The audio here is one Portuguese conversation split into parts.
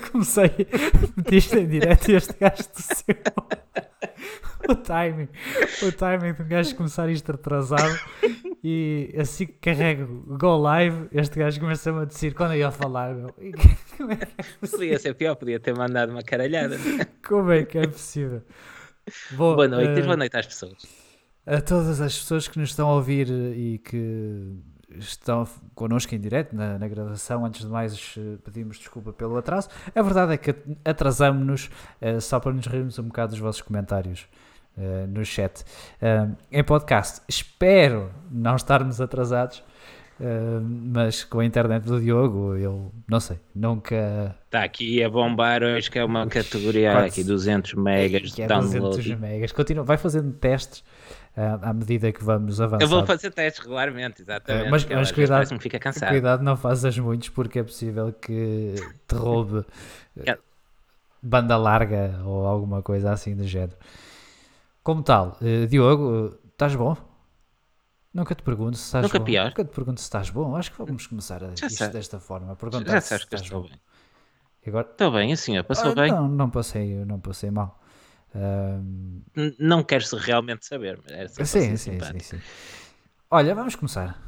Comecei, metiste em direto e este gajo tossiu. o timing, o timing de um gajo começar isto atrasado e assim que carrego Go Live, este gajo começa-me a dizer quando eu ia falar. Meu, como é que é Podia ser pior, podia ter mandado uma caralhada. Como é que é possível? Bom, Boa noite, eh, boa noite às pessoas. a todas as pessoas que nos estão a ouvir e que estão connosco em direto na, na gravação. Antes de mais, eh, pedimos desculpa pelo atraso. A verdade é que atrasamos-nos eh, só para nos rirmos um bocado dos vossos comentários eh, no chat. Eh, em podcast, espero não estarmos atrasados. mas com a internet do Diogo, eu não sei, nunca Está aqui a bombar hoje, que é uma categoria quase- aqui, 200 megas é download. 200 megas. Continua, vai fazendo testes à medida que vamos avançando. Eu vou fazer testes regularmente, exatamente. É, mas- mas cuidado-. Cuidado, não faças muitos porque é possível que te roube eh, banda larga ou alguma coisa assim do género. Como tal, eh, Diogo, eh, estás bom? Nunca te pergunto se estás Nunca bom. pior. Nunca te pergunto se estás bom. Acho que vamos começar a, Já isto desta forma. Perguntar Já se sabes que estás estou bom. bem. E Agora, Estou bem, assim, passou Ah, bem. Não, não passei, não passei mal. Não queres realmente saber, mas era só para sim, sim, sim, sim. Olha, vamos começar.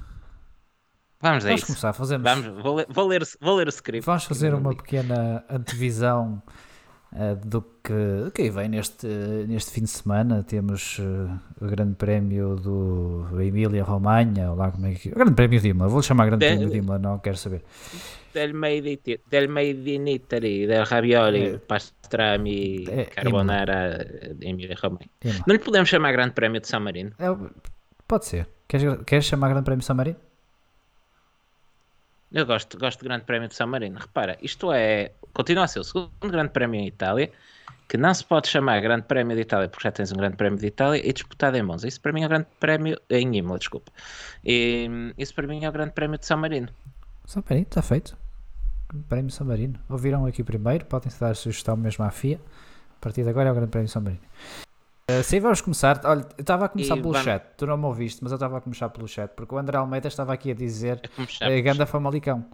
Vamos Vamos começar. Fazemos, Vamos, vou, ler, vou, ler, vou ler o script. Vamos fazer uma pequena antevisão do que, do que aí vem neste, neste fim de semana. Temos eh, o Grande Prémio do Emília-Romanha, lá como é que. O Grande Prémio de Imola, vou chamar Grande De- Prémio de Imola, não quero saber. Del made, del made in Italy, del ravioli, É. pastrami, É, carbonara, Emília Romagna. Imola. Não lhe podemos chamar Grande Prémio de San Marino? É pode ser. Queres, queres chamar Grande Prémio São Marino? Eu gosto, gosto de Grande Prémio de San Marino. Repara, isto é. Continua a ser o segundo Grande Prémio em Itália, que não se pode chamar Grande Prémio de Itália porque já tens um Grande Prémio de Itália e disputado em Monza. Isso para mim é o Grande Prémio. Em Imola, desculpa. E, isso para mim é o Grande Prémio de San Marino. São Marino, está feito. Grande Prémio São Marino. Ouviram aqui primeiro, podem dar sugestão mesmo à FIA. A partir de agora é o Grande Prémio São Marino. Eh, sim, vamos começar. Olha, eu estava a começar E pelo vamos- chat. Tu não me ouviste, mas eu estava a começar pelo chat porque o André Almeida estava aqui a dizer É é, chamas. Ganda Famalicão.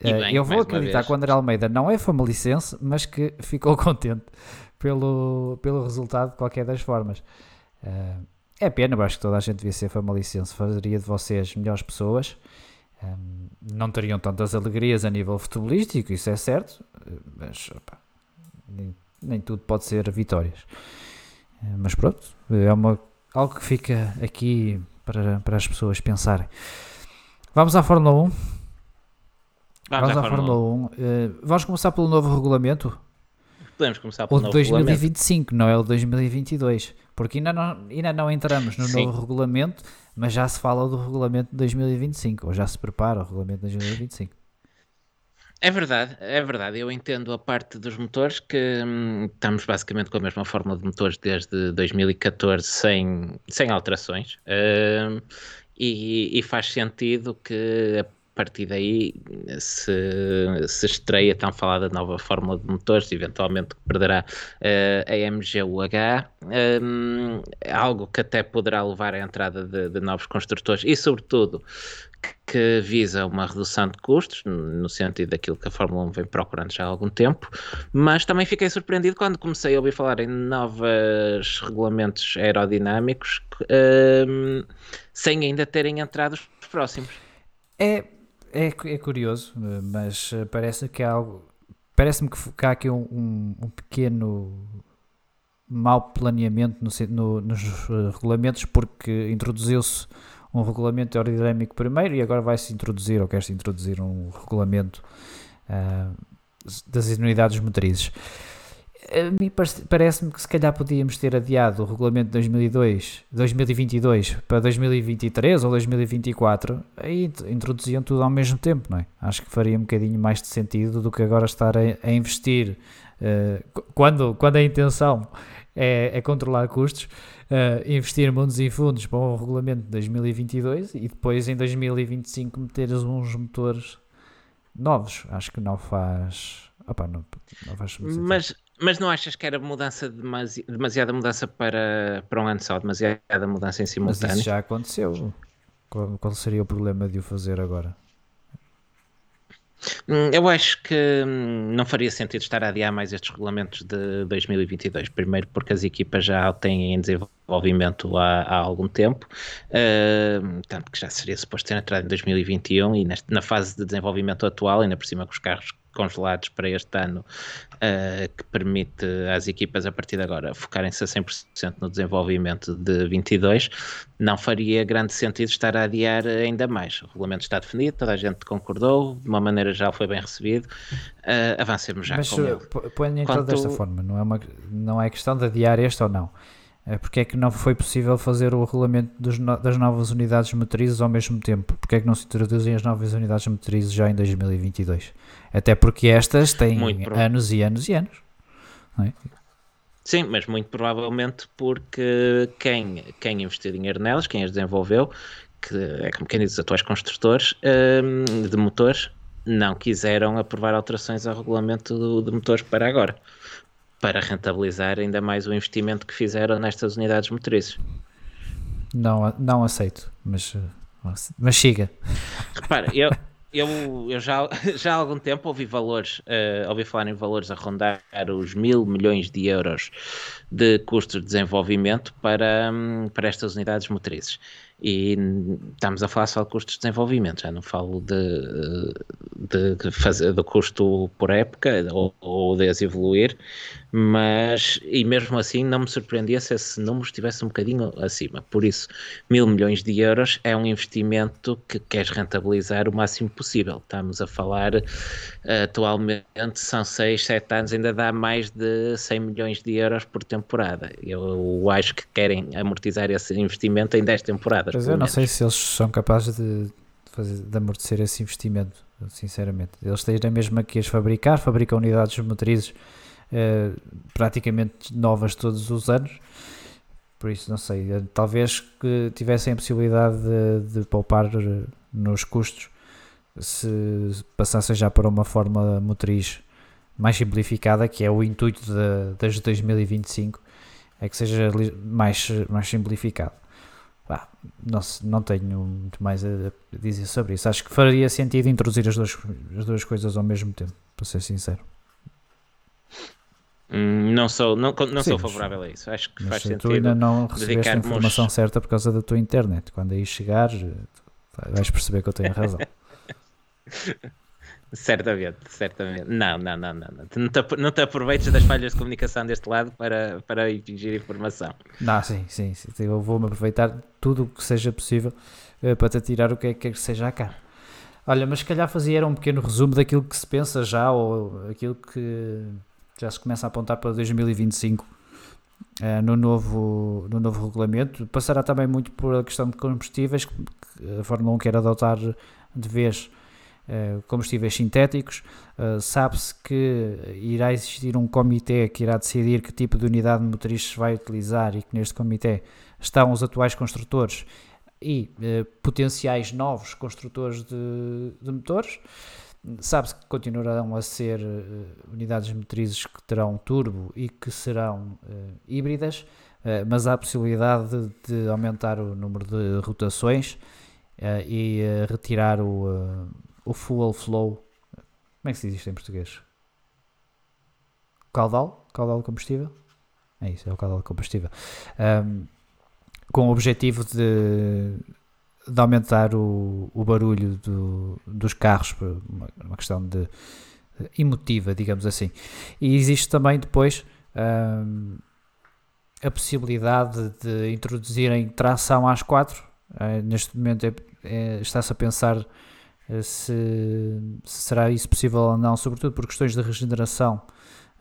Eh, bem, eu vou acreditar que o André Almeida não é famalicense, mas que ficou contente pelo, pelo resultado de qualquer das formas. Eh, é pena, eu acho que toda a gente devia ser famalicense, faria de vocês melhores pessoas. Eh, não teriam tantas alegrias a nível futebolístico, isso é certo, eh, mas opá, nem, tudo pode ser vitórias. Eh, mas pronto, é uma, algo que fica aqui para, para as pessoas pensarem. Vamos à Fórmula 1. Vamos, Vamos à à Fórmula 1. Eh, vamos começar pelo novo regulamento, Podemos começar o pelo de novo regulamento. 2025, não é o de 2022. Porque ainda não, ainda não entramos no Sim. novo regulamento, mas já se fala do regulamento de 2025, ou já se prepara o regulamento de 2025. É verdade, é verdade. Eu entendo a parte dos motores que hum, estamos basicamente com a mesma fórmula de motores desde 2014 sem, sem alterações. Hum, e, e faz sentido que a partir daí se, se estreia tão falada nova fórmula de motores, eventualmente perderá eh, a MGUH, hum, algo que até poderá levar à entrada de, de novos construtores e, sobretudo, que visa uma redução de custos, no sentido daquilo que a Fórmula 1 vem procurando já há algum tempo, mas também fiquei surpreendido quando comecei a ouvir falar em novos regulamentos aerodinâmicos hum, sem ainda terem entrado os próximos. É, é, é curioso, mas parece que há algo. Parece-me que há aqui um, um, um pequeno mau planeamento no no- nos regulamentos, porque introduziu-se um regulamento aerodinâmico primeiro e agora vai-se introduzir, ou quer-se introduzir, um regulamento ah, das unidades motrizes. A mim parece- parece-me que se calhar podíamos ter adiado o regulamento de 2002, 2022 para 2023 ou 2024 aí int- introduziam tudo ao mesmo tempo, não é? Acho que faria um bocadinho mais de sentido do que agora estar a, a investir qu- quando, quando a intenção é, é controlar custos, eh, investir mundos e fundos para o regulamento de 2022 e depois em 2025 meteres uns motores novos. Acho que não faz. Opa, não, não faz. Mas, mas não achas que era mudança demasi- demasiada mudança para, para um ano só, demasiada mudança em Mas simultâneo? isso já aconteceu. Qual, qual seria o problema de o fazer agora? Hum, eu acho que hum, não faria sentido estar a adiar mais estes regulamentos de 2022. Primeiro, porque as equipas já têm em desenvolvimento há, há algum tempo, uh, tanto que já seria suposto ter entrado em 2021 e neste, na fase de desenvolvimento atual, ainda por cima com os carros congelados para este ano, uh, que permite às equipas a partir de agora focarem-se a 100% no desenvolvimento de 22, não faria grande sentido estar a adiar ainda mais. O regulamento está definido, toda a gente concordou, de uma maneira já foi bem recebido, uh, avancemos já Mas, com ele. Põe então Quanto... desta forma, não é, uma, não é questão de adiar este ou não. É porque é que não foi possível fazer o regulamento dos, das novas unidades motrizes ao mesmo tempo? Porque é que não se introduzem as novas unidades motrizes já em 2022? Até porque estas têm anos e anos e anos. É? Sim, mas muito provavelmente porque quem, quem investiu dinheiro nelas, quem as desenvolveu, que é como quem diz os atuais construtores um, de motores, não quiseram aprovar alterações ao regulamento de motores para agora para rentabilizar ainda mais o investimento que fizeram nestas unidades motrizes. Não, não aceito, mas, mas siga. Repara, eu, eu, eu já, já há algum tempo ouvi valores, uh, ouvi falar em valores a rondar os mil milhões de euros de custos de desenvolvimento para, um, para estas unidades motrizes. E estamos a falar só de custos de desenvolvimento, já não falo de, de fazer do custo por época ou, ou de as evoluir, mas e mesmo assim não me surpreendia se esse número estivesse um bocadinho acima. Por isso, mil milhões de euros é um investimento que queres rentabilizar o máximo possível. Estamos a falar atualmente, são 6, 7 anos, ainda dá mais de 100 milhões de euros por temporada. Eu acho que querem amortizar esse investimento em 10 temporadas. Mas eu não menos. sei se eles são capazes de, fazer, de amortecer esse investimento, sinceramente. Eles têm mesmo aqui as fabricar, fabricam unidades motrizes eh, praticamente novas todos os anos. Por isso, não sei, eh, talvez que tivessem a possibilidade de, de poupar eh, nos custos se passassem já para uma forma motriz mais simplificada, que é o intuito de, das 2025, é que seja mais, mais simplificado. Ah, não, não tenho muito mais a dizer sobre isso. Acho que faria sentido introduzir as duas, as duas coisas ao mesmo tempo, para ser sincero. Hum, não sou, não, não Sim, sou favorável a isso. Acho que faz sentido. Tu ainda não recebeste a informação certa por causa da tua internet. Quando aí chegar, vais perceber que eu tenho razão. certamente, certamente. Não, não, não, não. Não te, não te aproveites das falhas de comunicação deste lado para, para impingir informação. Não, sim, sim. sim. Eu vou-me aproveitar tudo o que seja possível uh, para te tirar o que é que seja a cá. Olha, mas se calhar fazia era um pequeno resumo daquilo que se pensa já ou aquilo que já se começa a apontar para 2025 uh, eh, no, novo, no novo regulamento. Passará também muito por a questão de combustíveis, que a Fórmula 1 quer adotar de vez uh, combustíveis sintéticos. Uh, Sabe-se que irá existir um comitê que irá decidir que tipo de unidade motriz se vai utilizar e que neste comitê estão os atuais construtores e potenciais novos construtores de, de motores. Sabe-se que continuarão a ser uh, unidades motrizes que terão turbo e que serão uh, híbridas, uh, mas há a possibilidade de, de, aumentar o número de rotações e retirar o, o fuel flow. Como é que se diz isto em português? Caudal? Caudal de combustível? É isso, é o caudal de combustível. Um, com o objetivo de de aumentar o, o barulho do, dos carros, uma, uma questão de emotiva, digamos assim. E existe também depois a possibilidade de introduzirem tração às quatro. Uh, neste momento é, é, está-se a pensar uh, se, se, será isso possível ou não, sobretudo por questões de regeneração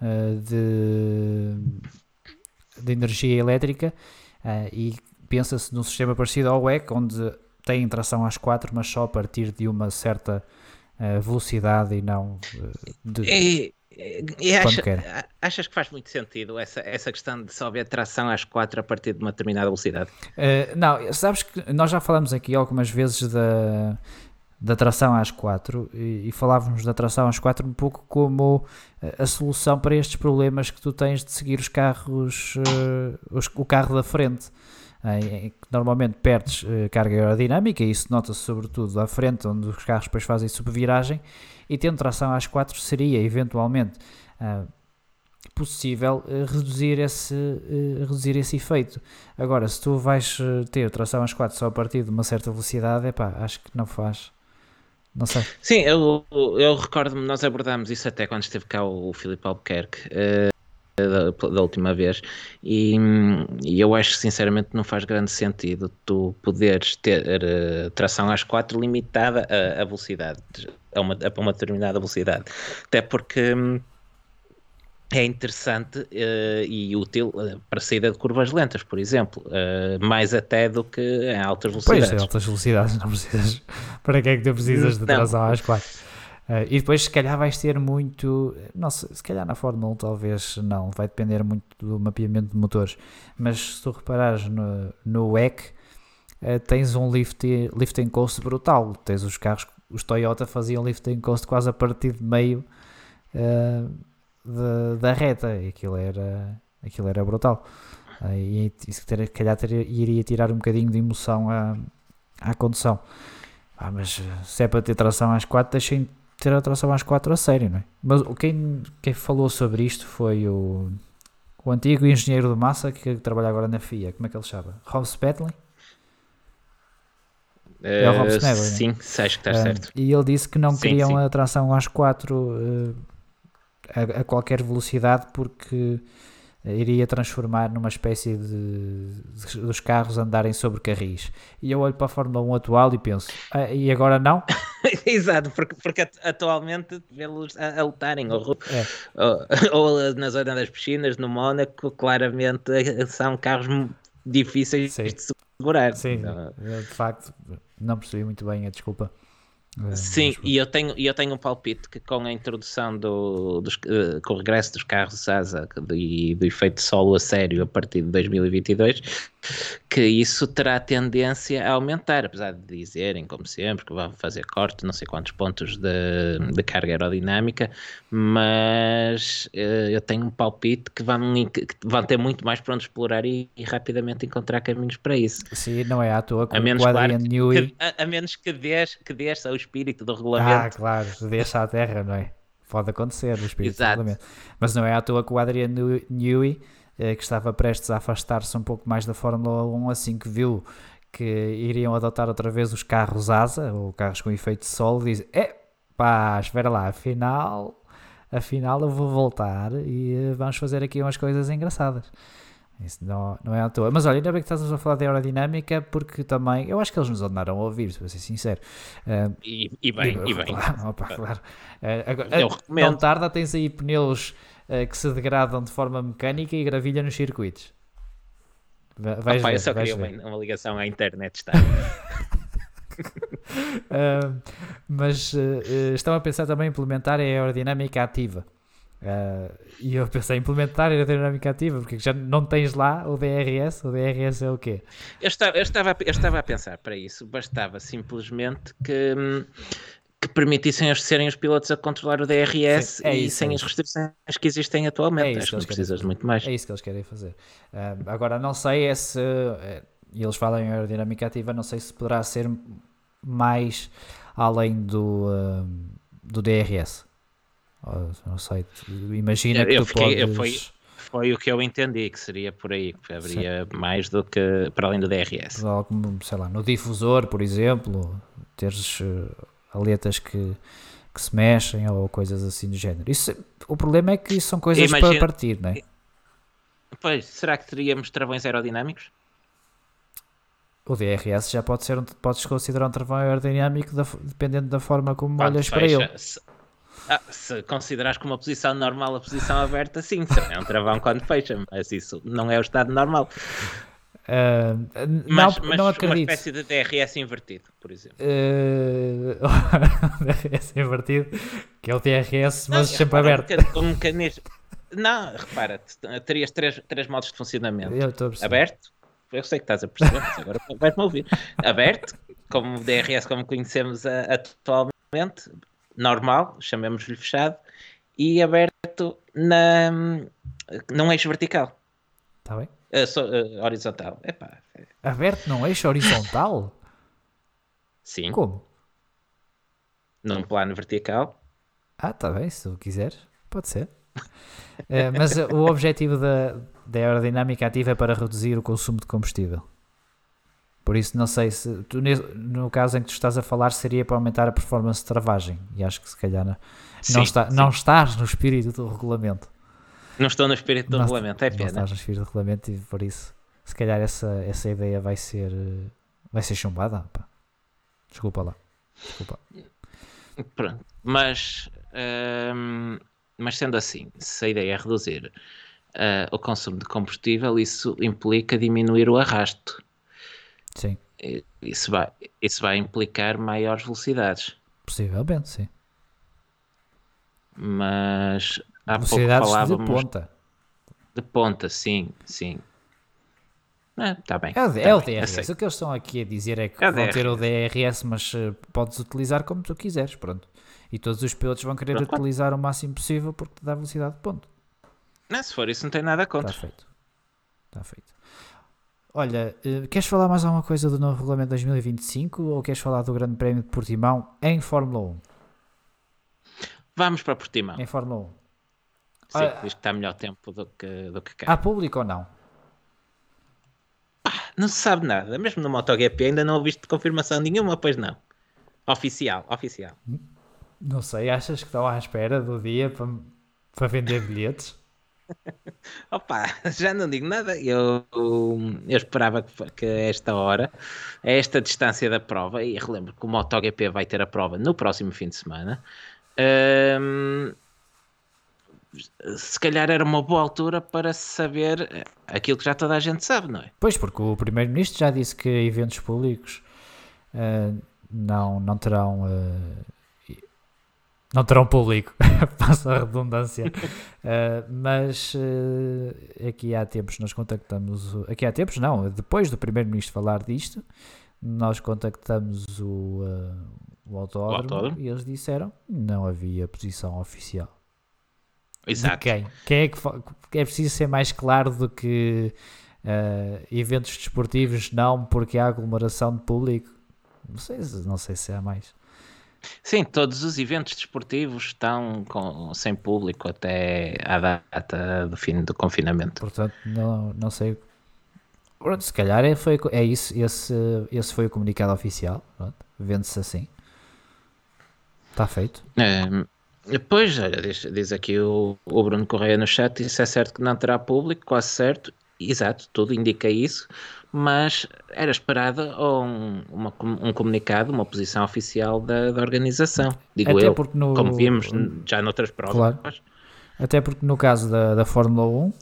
uh, de, de energia elétrica e pensa-se num sistema parecido ao WEC, onde têm tração às quatro, mas só a partir de uma certa uh, velocidade e não uh, de. E, e acha, achas que faz muito sentido essa, essa questão de só haver tração às quatro a partir de uma determinada velocidade? Uh, não, sabes que nós já falamos aqui algumas vezes da, da tração às quatro e, e, falávamos da tração às quatro um pouco como a solução para estes problemas que tu tens de seguir os carros, os, o carro da frente. Em que normalmente perdes uh, carga aerodinâmica, e isso nota-se sobretudo à frente, onde os carros depois fazem subviragem, e tendo tração às 4 seria eventualmente uh, possível uh, reduzir, esse, reduzir esse efeito. Agora, se tu vais ter tração às 4 só a partir de uma certa velocidade, epá, acho que não faz. Não sei. Sim, eu, eu recordo-me, nós abordámos isso até quando esteve cá o, o Filipe Albuquerque. Da, da, última vez e, e, eu acho sinceramente não faz grande sentido tu poderes ter uh, tração às quatro limitada a, a velocidade a uma, a uma determinada velocidade até porque hum, é interessante uh, e útil uh, para saída de curvas lentas, por exemplo, uh, mais até do que em altas velocidades. Pois, em altas velocidades não precisas. para que é que tu precisas de tração às quatro? E depois, se calhar, vais ter muito. Não sei, se calhar na Fórmula 1, talvez não, vai depender muito do mapeamento de motores. Mas se tu reparares no, no WEC, tens um lift, lift and coast brutal. Tens os carros, os Toyota faziam lift and coast quase a partir de meio de, da reta e aquilo era, aquilo era brutal. E isso ter, calhar ter, iria tirar um bocadinho de emoção à, à condução. Ah, mas se é para ter tração às 4, deixem ter a tração às 4 a sério, não é? Mas quem, quem falou sobre isto foi o, o antigo engenheiro de massa que trabalha agora na FIA. Como é que ele chama? Rob Spedley? É o Rob Spedley, uh, Sim, é? acho que está uh, certo. E ele disse que não sim, queriam sim. a tração às 4 uh, a, a qualquer velocidade porque iria transformar numa espécie de, de, dos carros andarem sobre carris. E eu olho para a Fórmula 1 atual e penso, ah, e agora não? Exato, porque, porque atualmente vê-los a, a lutarem, ou, é. ou, ou, na zona das piscinas, no Mónaco, claramente são carros difíceis Sim. de segurar. Sim, então, de facto, não percebi muito bem a desculpa. É, Sim, e eu tenho, eu tenho um palpite que com a introdução do, dos, uh, com o regresso dos carros asa e do, do efeito solo a sério a partir de 2022, que isso terá tendência a aumentar, apesar de dizerem, como sempre, que vão fazer corte, não sei quantos pontos de, de carga aerodinâmica, mas uh, eu tenho um palpite que vão, que vão ter muito mais para onde explorar e, e, rapidamente encontrar caminhos para isso. Sim, não é à toa a menos, claro, que, a, a, menos que dês, que dês ao espírito do regulamento. Ah, claro, deixa à terra, não é? Pode acontecer o espírito Exato. do regulamento. Mas não é à toa que o Adrian Newey eh, que estava prestes a afastar-se um pouco mais da Fórmula 1 assim que viu que iriam adotar outra vez os carros asa, ou carros com efeito de sol, diz: É pá, espera lá, afinal, afinal eu vou voltar e eh, vamos fazer aqui umas coisas engraçadas. Isso não, não é à toa. Mas olha, ainda bem que estás a falar de aerodinâmica, porque também eu acho que eles nos andaram a ouvir, se vou ser sincero. Uh, e, e, bem, e, e bem. Claro, opa, claro. Uh, agora, não tarda, tens aí pneus uh, que se degradam de forma mecânica e gravilha nos circuitos. Vais Opa, ver, eu só queria uma, uma, ligação à internet, está. uh, mas uh, estão a pensar também em implementar a aerodinâmica ativa. Uh, e eu pensei em implementar a aerodinâmica ativa, porque já não tens lá o DRS. O DRS é o quê? Eu estava, eu estava, eu estava a pensar para isso, bastava simplesmente que. Que permitissem serem os pilotos a controlar o DRS Sim, é e isso, sem é as restrições que existem atualmente. É Acho que, não precisas de muito mais. É isso que eles querem fazer. Uh, agora, não sei é se. E eles falam em aerodinâmica ativa, não sei se poderá ser mais além do, uh, do DRS. não sei. Imagina eu, que tu fiquei, podes... Foi, foi o que eu entendi, que seria por aí, que haveria Sim. mais do que para além do DRS. Sei lá, no difusor, por exemplo, teres aletas que, que se mexem ou coisas assim do género. Isso, o problema é que isso são coisas Imagina, para partir, não é? Pois, será que teríamos travões aerodinâmicos? O DRS já pode ser, podes considerar um travão aerodinâmico da, dependendo da forma como olhas fecha, para ele. Se, ah, se considerares como uma posição normal a posição aberta, sim, é um travão quando fecha, mas isso não é o estado normal. Uh, mas, não, mas não acredito. uma espécie de DRS invertido, por exemplo. Uh, DRS invertido, que é o DRS, mas não, sempre aberto. Um mecanismo. Não, repara, terias três, três modos de funcionamento. Aberto, eu sei que estás a perceber, mas agora vais-me ouvir. Aberto, como o DRS como conhecemos atualmente, normal, chamemos-lhe fechado, e aberto na, num eixo vertical. Está bem? Uh, so, uh, horizontal. Epá. Aberto num eixo horizontal? Sim. Como? Num plano vertical. Ah, tá bem, se tu quiseres, pode ser. Uh, mas o objetivo da, da aerodinâmica ativa é para reduzir o consumo de combustível. Por isso, não sei se tu, no caso em que tu estás a falar, seria para aumentar a performance de travagem. E acho que se calhar não, sim, não, está, não estás no espírito do regulamento. Não estou no espírito do não regulamento, é pena. Não estás no espírito do regulamento e por isso, se calhar essa, essa ideia vai ser, vai ser chumbada. Pá. Desculpa lá. Desculpa. Pronto, mas, hum, mas sendo assim, se a ideia é reduzir uh, o consumo de combustível, isso implica diminuir o arrasto. Sim. Isso vai, isso vai implicar maiores velocidades. Possivelmente, sim. Mas há pouco falávamos de ponta. De ponta, sim, sim. Está bem. É o, tá é o DRS. O que eles estão aqui a dizer é que É vão ter o DRS. Mas uh, podes utilizar como tu quiseres. Pronto. E todos os pilotos vão querer Pronto. utilizar o máximo possível porque te dá velocidade de ponto. Não, se for isso, não tem nada Está contra. feito. Está feito. Olha, eh, queres falar mais alguma coisa do novo regulamento 2025 ou queres falar do Grande Prémio de Portimão em Fórmula 1? Vamos para Portimão. Em Fórmula 1. Sim, Ah. diz que está melhor tempo do que, do que cá. Há público ou não? Não se sabe nada. Mesmo no MotoGP ainda não ouviste confirmação nenhuma, pois não. Oficial, oficial. Não sei, achas que estão à espera do dia para, para vender bilhetes? Opa, já não digo nada. Eu, eu esperava que, que a esta hora, a esta distância da prova, e relembro que o MotoGP vai ter a prova no próximo fim de semana. hum, se calhar era uma boa altura para saber aquilo que já toda a gente sabe, não é? Pois, porque o Primeiro-Ministro já disse que eventos públicos eh, não, não terão. eh, não terão público, passa a redundância. Eh, mas eh, aqui há tempos nós contactamos. o- Aqui há tempos, não, depois do Primeiro-Ministro falar disto, nós contactamos o, eh, o, autódromo, autódromo. e eles disseram que não havia posição oficial. Exato. quem? Quem é que é preciso ser mais claro do que eh, eventos desportivos não porque há aglomeração de público? Não sei, se- não sei se há mais. Sim, todos os eventos desportivos estão com- sem público até à data do fim do confinamento. Portanto, não, não sei. Pronto, se calhar é, foi, é isso, esse, esse foi o comunicado oficial. Vende-se assim. Está feito. Hum, Pois, olha, diz, diz aqui o, o Bruno Correia no chat, isso é certo que não terá público, quase certo, exato, tudo indica isso, mas era esperado um, uma um comunicado, uma posição oficial da, da organização, digo Até eu, porque no- como vimos já noutras provas. Claro. Até porque no caso da, da Fórmula 1,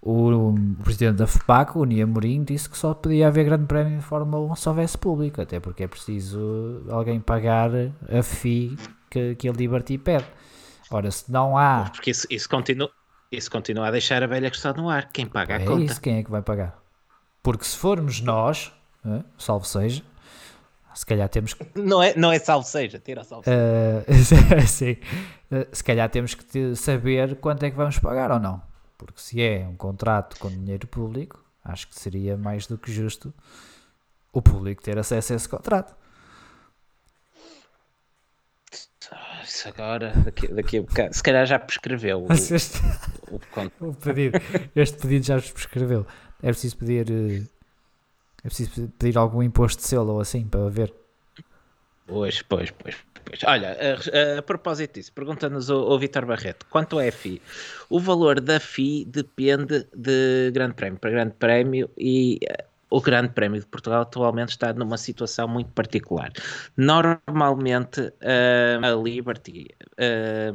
o, presidente da FPAC, o Nia Mourinho, disse que só podia haver grande prémio de Fórmula 1 se houvesse público, até porque é preciso alguém pagar a FII que, que a Liberty pede. Ora, se não há, Porque isso, isso, continua, isso continua a deixar a velha questão no ar, quem paga a é conta. isso, quem é que vai pagar? Porque se formos nós, eh, salvo seja, se calhar temos que Não é, não é salvo seja, tira salvo seja. Uh, sim. Uh, se calhar temos que saber quanto é que vamos pagar ou não. Porque se é um contrato com dinheiro público, acho que seria mais do que justo o público ter acesso a esse contrato. Isso agora, daqui, daqui a bocado, se calhar já prescreveu o, Este, o con- o pedido, este pedido já vos prescreveu. É preciso pedir. uh, É preciso pedir algum imposto de selo ou assim para ver. Pois, pois, pois. pois. Olha, a, a- a propósito disso, pergunta-nos o, o Vitor Barreto, quanto é a FI? O valor da FI depende de Grande Prémio para Grande Prémio e eh, o Grande Prémio de Portugal atualmente está numa situação muito particular. Normalmente eh, a Liberty eh,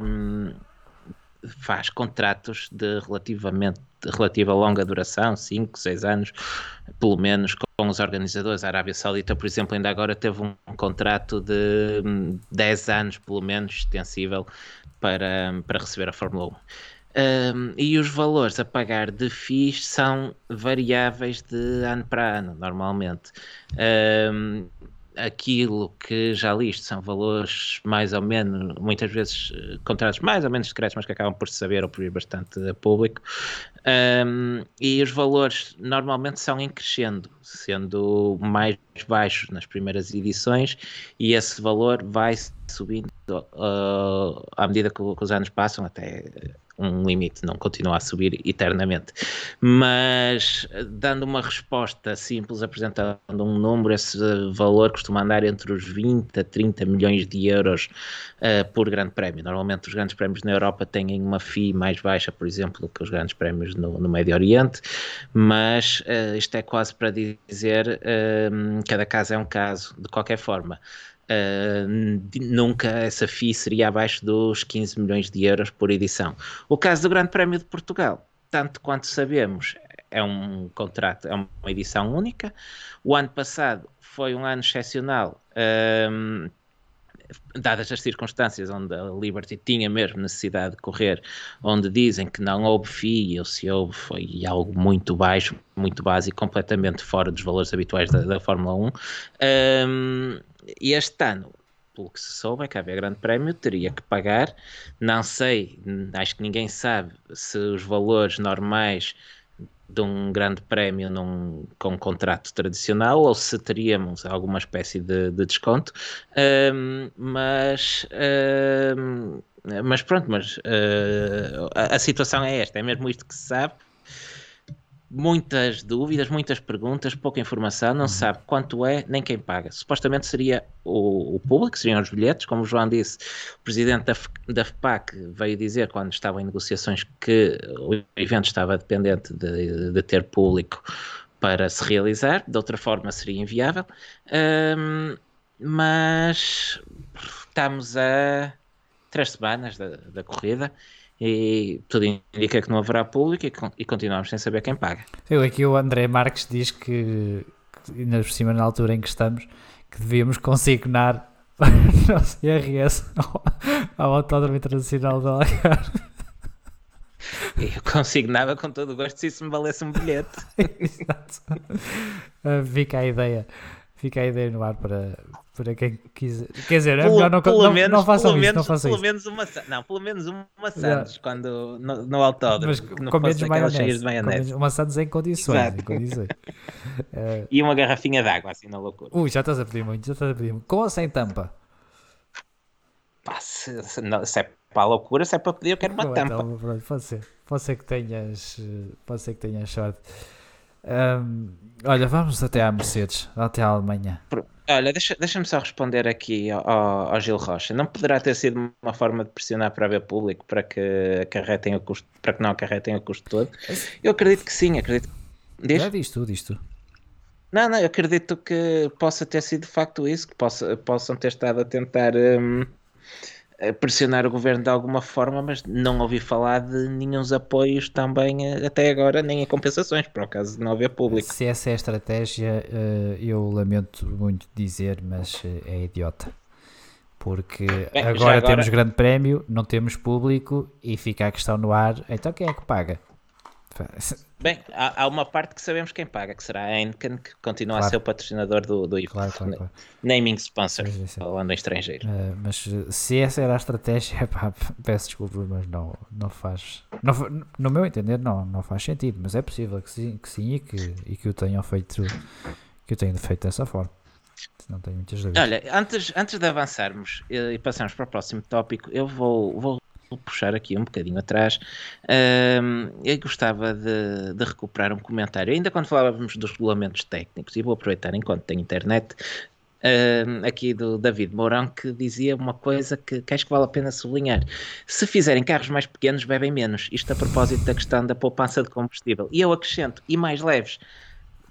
faz contratos de relativamente relativa longa duração, 5, 6 anos, pelo menos com os organizadores. A Arábia Saudita, por exemplo, ainda agora teve um contrato de hum, 10 anos, pelo menos, extensível, para, para receber a Fórmula 1. Um, e os valores a pagar de FIIs são variáveis de ano para ano, normalmente. Um, aquilo que já li, isto são valores mais ou menos, muitas vezes eh, contratos mais ou menos secretos, mas que acabam por se saber ou por ir bastante a público. Um, e os valores normalmente são em crescendo, sendo mais baixos nas primeiras edições, e esse valor vai subindo uh, à medida que, que, os anos passam, até um limite, não continua a subir eternamente. Mas dando uma resposta simples, apresentando um número, esse valor costuma andar entre os 20 a 30 milhões de euros uh, por grande prémio. Normalmente os grandes prémios na Europa têm uma FII mais baixa, por exemplo, que os grandes prémios no, no Médio Oriente, mas uh, isto é quase para dizer uh, cada caso é um caso, de qualquer forma. Uh, nunca essa FII seria abaixo dos 15 milhões de euros por edição. O caso do Grande Prémio de Portugal, tanto quanto sabemos, é um contrato, é uma edição única. O ano passado foi um ano excepcional, um, dadas as circunstâncias onde a Liberty tinha mesmo necessidade de correr, onde dizem que não houve FII, ou se houve, foi algo muito baixo, muito básico, completamente fora dos valores habituais da, da Fórmula 1. Um, e este ano, pelo que se soube, é que haver grande prémio teria que pagar. Não sei, acho que ninguém sabe se os valores normais de um grande prémio num, com um contrato tradicional ou se teríamos alguma espécie de, de desconto. Um, mas. Um, mas pronto, mas uh, a, a, situação é esta, é mesmo isto que se sabe muitas dúvidas, muitas perguntas, pouca informação, não se sabe quanto é nem quem paga. Supostamente seria o, o público, seriam os bilhetes, como o João disse, o presidente da, da FPAC veio dizer quando estavam em negociações que o evento estava dependente de, de ter público para se realizar, de outra forma seria inviável, mas estamos a três semanas da, da corrida e tudo indica que não haverá público e, e continuamos sem saber quem paga. Eu aqui o André Marques diz que, que ainda por cima na altura em que estamos, que devíamos consignar o nosso IRS ao, ao Autódromo Internacional de Algarve. Eu consignava com todo o gosto se isso me valesse um bilhete. Exato. Uh, fica a ideia. Fica a ideia no ar para, para quem quiser. Quer dizer, é melhor não, pelo não, menos, não façam pelo isso. Menos, não façam pelo isso. menos uma Não, pelo menos uma Santos quando, no, no autódromo. Mas que com menos maionese. De maionese. Uma Santos em condições. Em condições. uh... E uma garrafinha de água, assim na loucura. Ui, já estás a pedir muito, já estás a pedir muito. Com ou sem tampa? Pá, se, se, não, se é para a loucura, se é para pedir, eu quero uma tampa. Então, pronto, pode ser. Pode ser que tenhas, pode ser que tenhas sorte. Um, olha, vamos até à Mercedes, até à Alemanha. Olha, deixa-me deixa só responder aqui ao, ao, Gil Rocha. Não poderá ter sido uma forma de pressionar para ver público para que, acarretem o custo, para que não acarretem o custo todo? Eu acredito que sim, acredito. Diz? Já diz tu, diz tu. Não, não, eu acredito que possa ter sido de facto isso, que possa, possam ter estado a tentar um, pressionar o governo de alguma forma, mas não ouvi falar de nenhum apoios também até agora, nem em compensações, por acaso de não haver público. Se essa é a estratégia, eh, eu lamento muito dizer, mas eh, é idiota. Porque Bem, agora, agora, temos grande prémio, não temos público e fica a questão no ar, então quem é que paga? Bem, há, há, uma parte que sabemos quem paga, que será a Heineken, que continua claro. a ser o patrocinador do, do claro, claro, claro. Naming sponsor, falando em estrangeiro. Uh, mas se essa era a estratégia, pá, peço desculpa, mas não, não faz. Não, no meu entender, não, não faz sentido. Mas é possível que sim, que sim e, que, e que o tenham feito, que o tenham feito dessa forma. Não tenho muitas dúvidas. Olha, antes, antes de avançarmos e passarmos para o próximo tópico, eu vou, vou puxar aqui um bocadinho atrás, eu gostava de, de, recuperar um comentário, ainda quando falávamos dos regulamentos técnicos, e vou aproveitar enquanto tenho internet, aqui do David Mourão, que dizia uma coisa que, que acho que vale a pena sublinhar. Se fizerem carros mais pequenos, bebem menos. Isto a propósito da questão da poupança de combustível. E eu acrescento, e mais leves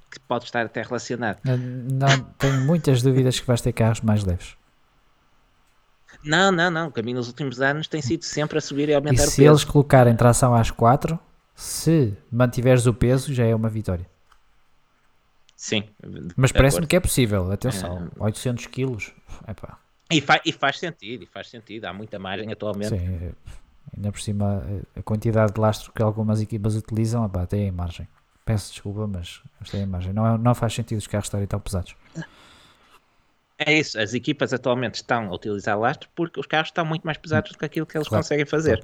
que pode estar até relacionado. Não, tenho muitas dúvidas que vais ter carros mais leves. Não, não, não. O caminho nos últimos anos tem sido sempre a subir e aumentar e o peso. Se eles colocarem tração às 4, se mantiveres o peso, já é uma vitória. Sim. Mas parece-me que é possível. Atenção, é... 800 quilos. Epá. E, fa e faz sentido, e faz sentido. Há muita margem atualmente. Sim, é, ainda por cima, a quantidade de lastro que algumas equipas utilizam, epá, tem margem. Peço desculpa, mas tem margem. Não, é, não faz sentido os carros estarem tão pesados. É isso, as equipas atualmente estão a utilizar lastro porque os carros estão muito mais pesados do que aquilo que eles claro. conseguem fazer.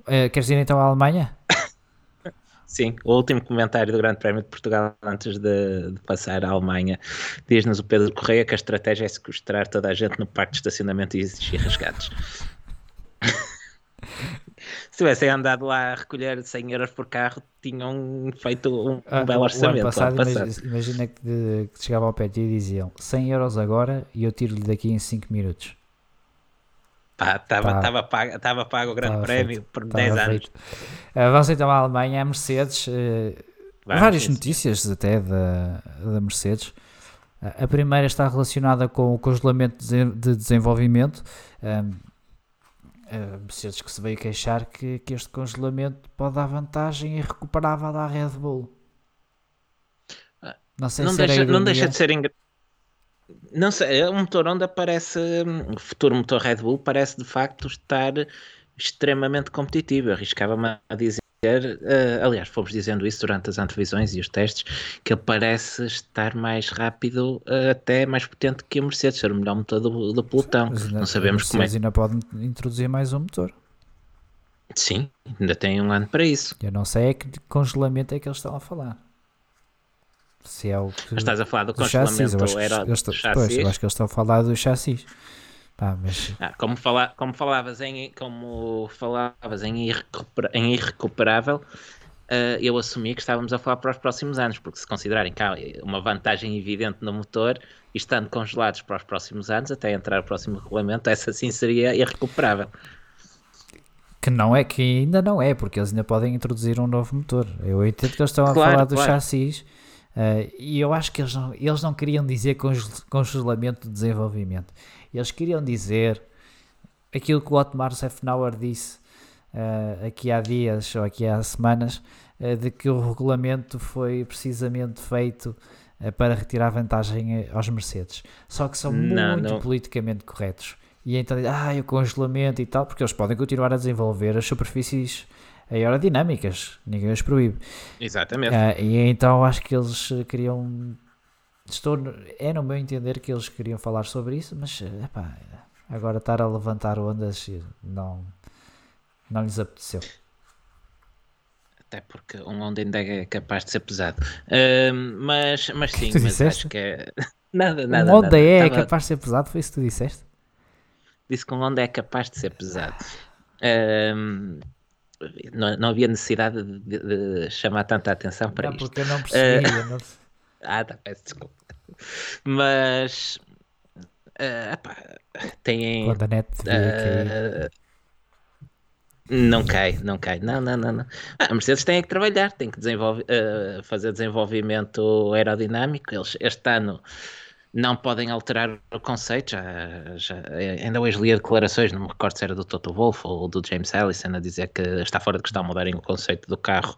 Uh, queres ir então à Alemanha? Sim, o último comentário do Grande Prémio de Portugal antes de, de passar à Alemanha diz-nos o Pedro Correia que a estratégia é sequestrar toda a gente no parque de estacionamento e exigir resgates. Se tivessem andado lá a recolher 100 euros por carro, tinham feito um, ah, belo orçamento. Passado, passado. Imagina que, de, que chegavam ao pé e diziam 100 euros agora e eu tiro-lhe daqui em 5 minutos. Estava pago, tava pago o grande prémio feito, por 10 anos. Uh, vamos então à Alemanha, a Mercedes. Uh, várias notícias até da, da Mercedes. Uh, a primeira está relacionada com o congelamento de desenvolvimento. Mercedes que se veio queixar que, que este congelamento pode dar vantagem irrecuperável à Red Bull. Não sei não se deixa, não deixa de ser engraçado não sei, o motor Honda parece, o futuro motor Red Bull parece de facto estar extremamente competitivo. Arriscava-me a dizer, uh, aliás, fomos dizendo isso durante as antevisões e os testes, que ele parece estar mais rápido, uh, até mais potente que o Mercedes, ser o melhor motor do, do pelotão. Ainda, não sabemos como é. ainda pode introduzir mais um motor. Sim, ainda tem um ano para isso. Eu não sei é que congelamento é que eles estão a falar. Se é o que, mas estás a falar do, do congelamento chassis, era do chassis? Pois, eu acho que eles estão a falar do chassis. Ah, mas... ah, como, fala, como falavas em como falavas em, em irrecuperável, uh, eu assumi que estávamos a falar para os próximos anos, porque se considerarem que há uma vantagem evidente no motor e estando congelados para os próximos anos, até entrar o próximo regulamento, essa sim seria irrecuperável. Que não é, que ainda não é, porque eles ainda podem introduzir um novo motor. Eu entendo que eles estão a claro, falar do claro. chassis Uh, e eu acho que eles não, eles não queriam dizer congelamento de desenvolvimento. Eles queriam dizer aquilo que o Otmar Sefnauer disse uh, aqui há dias ou aqui há semanas, uh, de que o regulamento foi precisamente feito para retirar vantagem aos Mercedes. Só que são não, muito não. politicamente corretos. E então, ah, o congelamento e tal, porque eles podem continuar a desenvolver as superfícies aerodinâmicas, ninguém os proíbe. Exatamente. Uh, e então acho que eles queriam. Estou, é no meu entender que eles queriam falar sobre isso, mas epá, agora estar a levantar ondas não, não lhes apeteceu. Até porque um onda ainda é capaz de ser pesado. Uh, mas, mas sim, mas disseste? acho que é. nada, nada. Um onda nada. é Tava... capaz de ser pesado, foi isso que tu disseste? Disse que um onda é capaz de ser pesado. Uh, não, não havia necessidade de, de, chamar tanta atenção para não, isto. porque eu não percebi. Uh, não... ah, tá, peço desculpa. Mas uh, epá, têm. Quando a net uh, não cai, não cai. Não, não, não. não. Ah, a Mercedes tem que trabalhar, tem que desenvolver, uh, fazer desenvolvimento aerodinâmico. Eles, este ano não podem alterar o conceito. Já, já, ainda hoje li declarações, não me recordo se era do Toto Wolff ou do James Allison, a dizer que está fora de questão mudarem o conceito do carro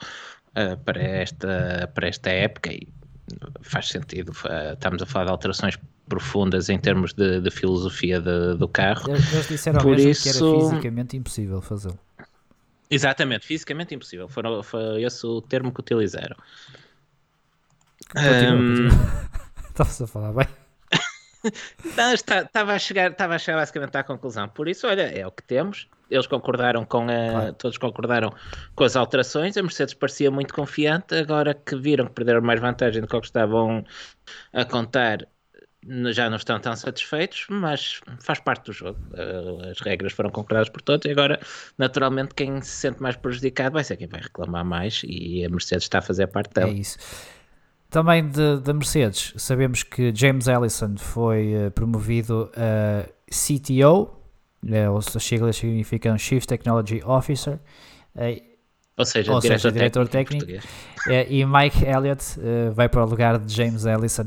uh, para, esta, para esta época e faz sentido. Estamos a falar de alterações profundas em termos de, de filosofia de, do carro. Eles disseram Por mesmo isso... que era fisicamente impossível fazê-lo. Exatamente, fisicamente impossível. Foi, foi esse o termo que utilizaram. Estava-se um... a falar bem. Estava a, chegar, estava a chegar basicamente à conclusão. Por isso, olha, é o que temos. Eles concordaram com a, claro. todos concordaram com as alterações. A Mercedes parecia muito confiante. Agora que viram que perderam mais vantagem do que estavam a contar, já não estão tão satisfeitos, mas faz parte do jogo. Eh, as regras foram concordadas por todos e agora, naturalmente, quem se sente mais prejudicado vai ser quem vai reclamar mais e a Mercedes está a fazer parte dela. É isso. Também da Mercedes, sabemos que James Ellison foi uh, promovido a CTO, uh, ou siglas significam Chief Technology Officer, uh, ou seja, ou diretor, seja diretor técnico, técnico e Mike Elliott vai para o lugar de James Ellison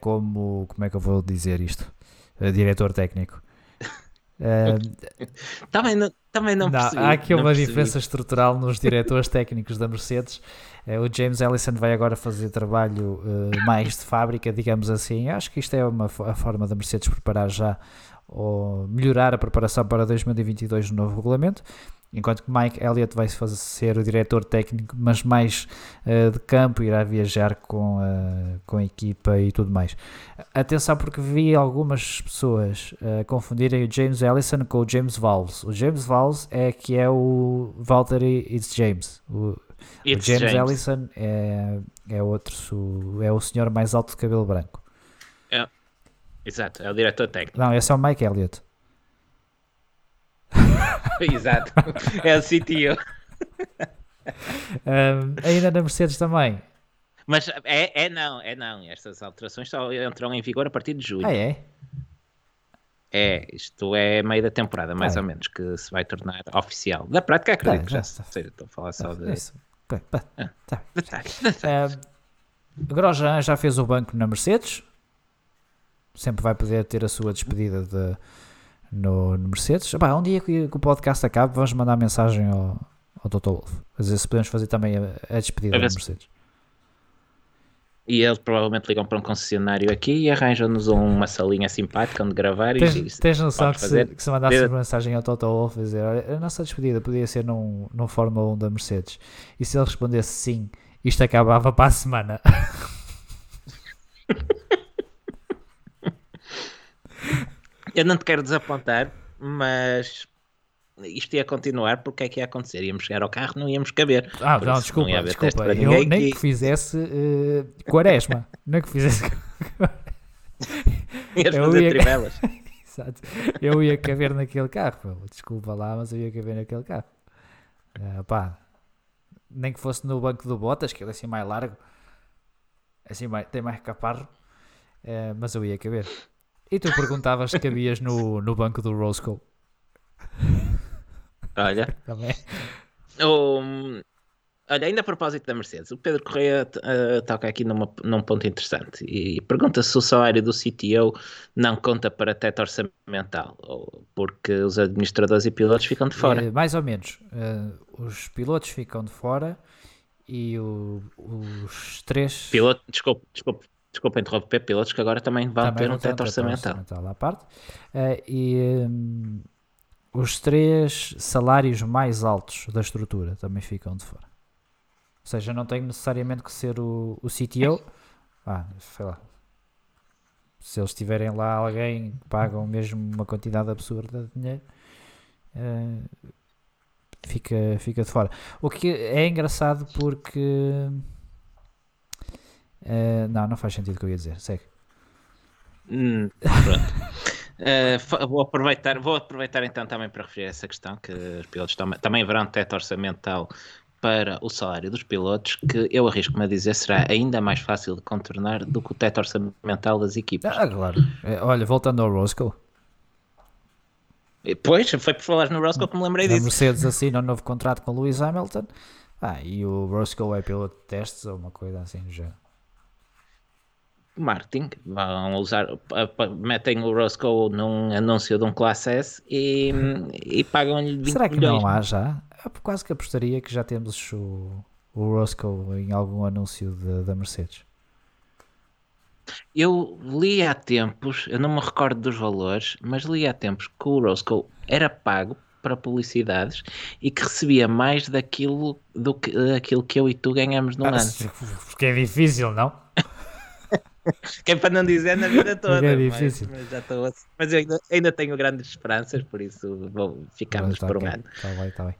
como, como é que eu vou dizer isto? diretor técnico. Estava também não, Não, percebi. há aqui não uma percebi. diferença estrutural nos diretores técnicos da Mercedes. O James Ellison vai agora fazer trabalho eh, mais de fábrica, digamos assim. Acho que isto é uma a forma da Mercedes preparar já ou melhorar a preparação para 2022 no novo regulamento. Enquanto que Mike Elliott vai ser o diretor técnico, mas mais eh, de campo, irá viajar com a, com a equipa e tudo mais. Atenção, porque vi algumas pessoas eh, confundirem o James Ellison com o James Valls. O James Valls é que é o Valtteri It's James. O, o It's James, Ellison é, é outro, é o senhor mais alto de cabelo branco. Exato, é o diretor técnico. Não, esse é o Mike Elliott. Exato. É o CTO. Ahm, ainda na Mercedes também. Mas é, é não, é não. Estas alterações só entram em vigor a partir de julho. Ah, é? É, isto é meio da temporada, mais Ah, é. ou menos, que se vai tornar oficial. Da prática, acredito Tá, já já se está. seja, estou a falar só de Isso. Ok, pá, Ah. tá. detalhes. Ahm, Grosjean já fez o banco na Mercedes. Sempre vai poder ter a sua despedida de, no, no Mercedes. Epá, um dia que, que o podcast acabe, vamos mandar mensagem ao, ao Dr. Wolf. A dizer se podemos fazer também a, a despedida A se- Mercedes. E eles provavelmente ligam para um concessionário aqui e arranjam-nos uma salinha simpática onde gravar e Tens, diz- tens noção que se, que se mandasse uma mensagem ao Toto Wolff a dizer olha, a nossa despedida podia ser num, num Fórmula 1 da Mercedes e se ele respondesse sim, isto acabava para a semana. Eu não te quero desapontar, mas isto ia continuar porque é que ia acontecer? Íamos chegar ao carro, não íamos caber. Ah, não, desculpa, não desculpa. Eu ninguém nem que fizesse eh, quaresma, nem que fizesse. Ias Eu fazer ia-. Exato. Eu ia caber naquele carro. Desculpa lá, mas eu ia caber naquele carro. Ah, pá, nem que fosse no banco do Bottas, que ele é assim mais largo, assim mais, tem mais caparro, eh, mas eu ia caber. E tu perguntavas se cabias no, no banco do Roscoe Olha, também. o- olha, ainda a propósito da Mercedes, o Pedro Correia eh, toca aqui numa- num ponto interessante e pergunta se o salário do CTO não conta para teto orçamental, ou porque os administradores e pilotos ficam de fora. Eh, mais ou menos. Eh, os pilotos ficam de fora e o- os três. Piloto, desculpa, desculpa, desculpa interromper, pilotos que agora também vão também ter um teto orçamental. orçamental à parte. Eh, e hum, os três salários mais altos da estrutura também ficam de fora. Ou seja, não tem necessariamente que ser o, o CTO. Ah, sei lá. Se eles tiverem lá alguém que pagam mesmo uma quantidade absurda de dinheiro, eh, fica, fica de fora. O que é engraçado porque. Eh, não, não faz sentido o que eu ia dizer. Segue. Hum, pronto. Fa- vou, aproveitar, vou aproveitar então também para referir essa questão que os pilotos também, também haverão teto orçamental para o salário dos pilotos, que eu arrisco-me a dizer será ainda mais fácil de contornar do que o teto orçamental das equipas. Ah, claro. Eh, Olha, voltando ao Roscoe, Pois, foi por falar no Roscoe que me lembrei a disso. Mercedes assina um novo contrato com o Lewis Hamilton ah, e o Roscoe é piloto de testes ou uma coisa assim do género. Marketing, vão usar, metem o Roscoe num anúncio de um Classe S e, e pagam-lhe 20 Será que milhões. não há já? Eu quase que apostaria que já temos o, o Roscoe em algum anúncio de- da Mercedes. Eu li há tempos, eu não me recordo dos valores, mas li há tempos que o Roscoe era pago para publicidades e que recebia mais daquilo do que aquilo que eu e tu ganhamos num Ah, ano. Porque é difícil, não? Que é para não dizer na vida toda. É mas- difícil. Mas, já estou a- mas eu ainda, ainda tenho grandes esperanças, por isso vou, ficamos Tá por um ok, ano. Tá bem, tá bem.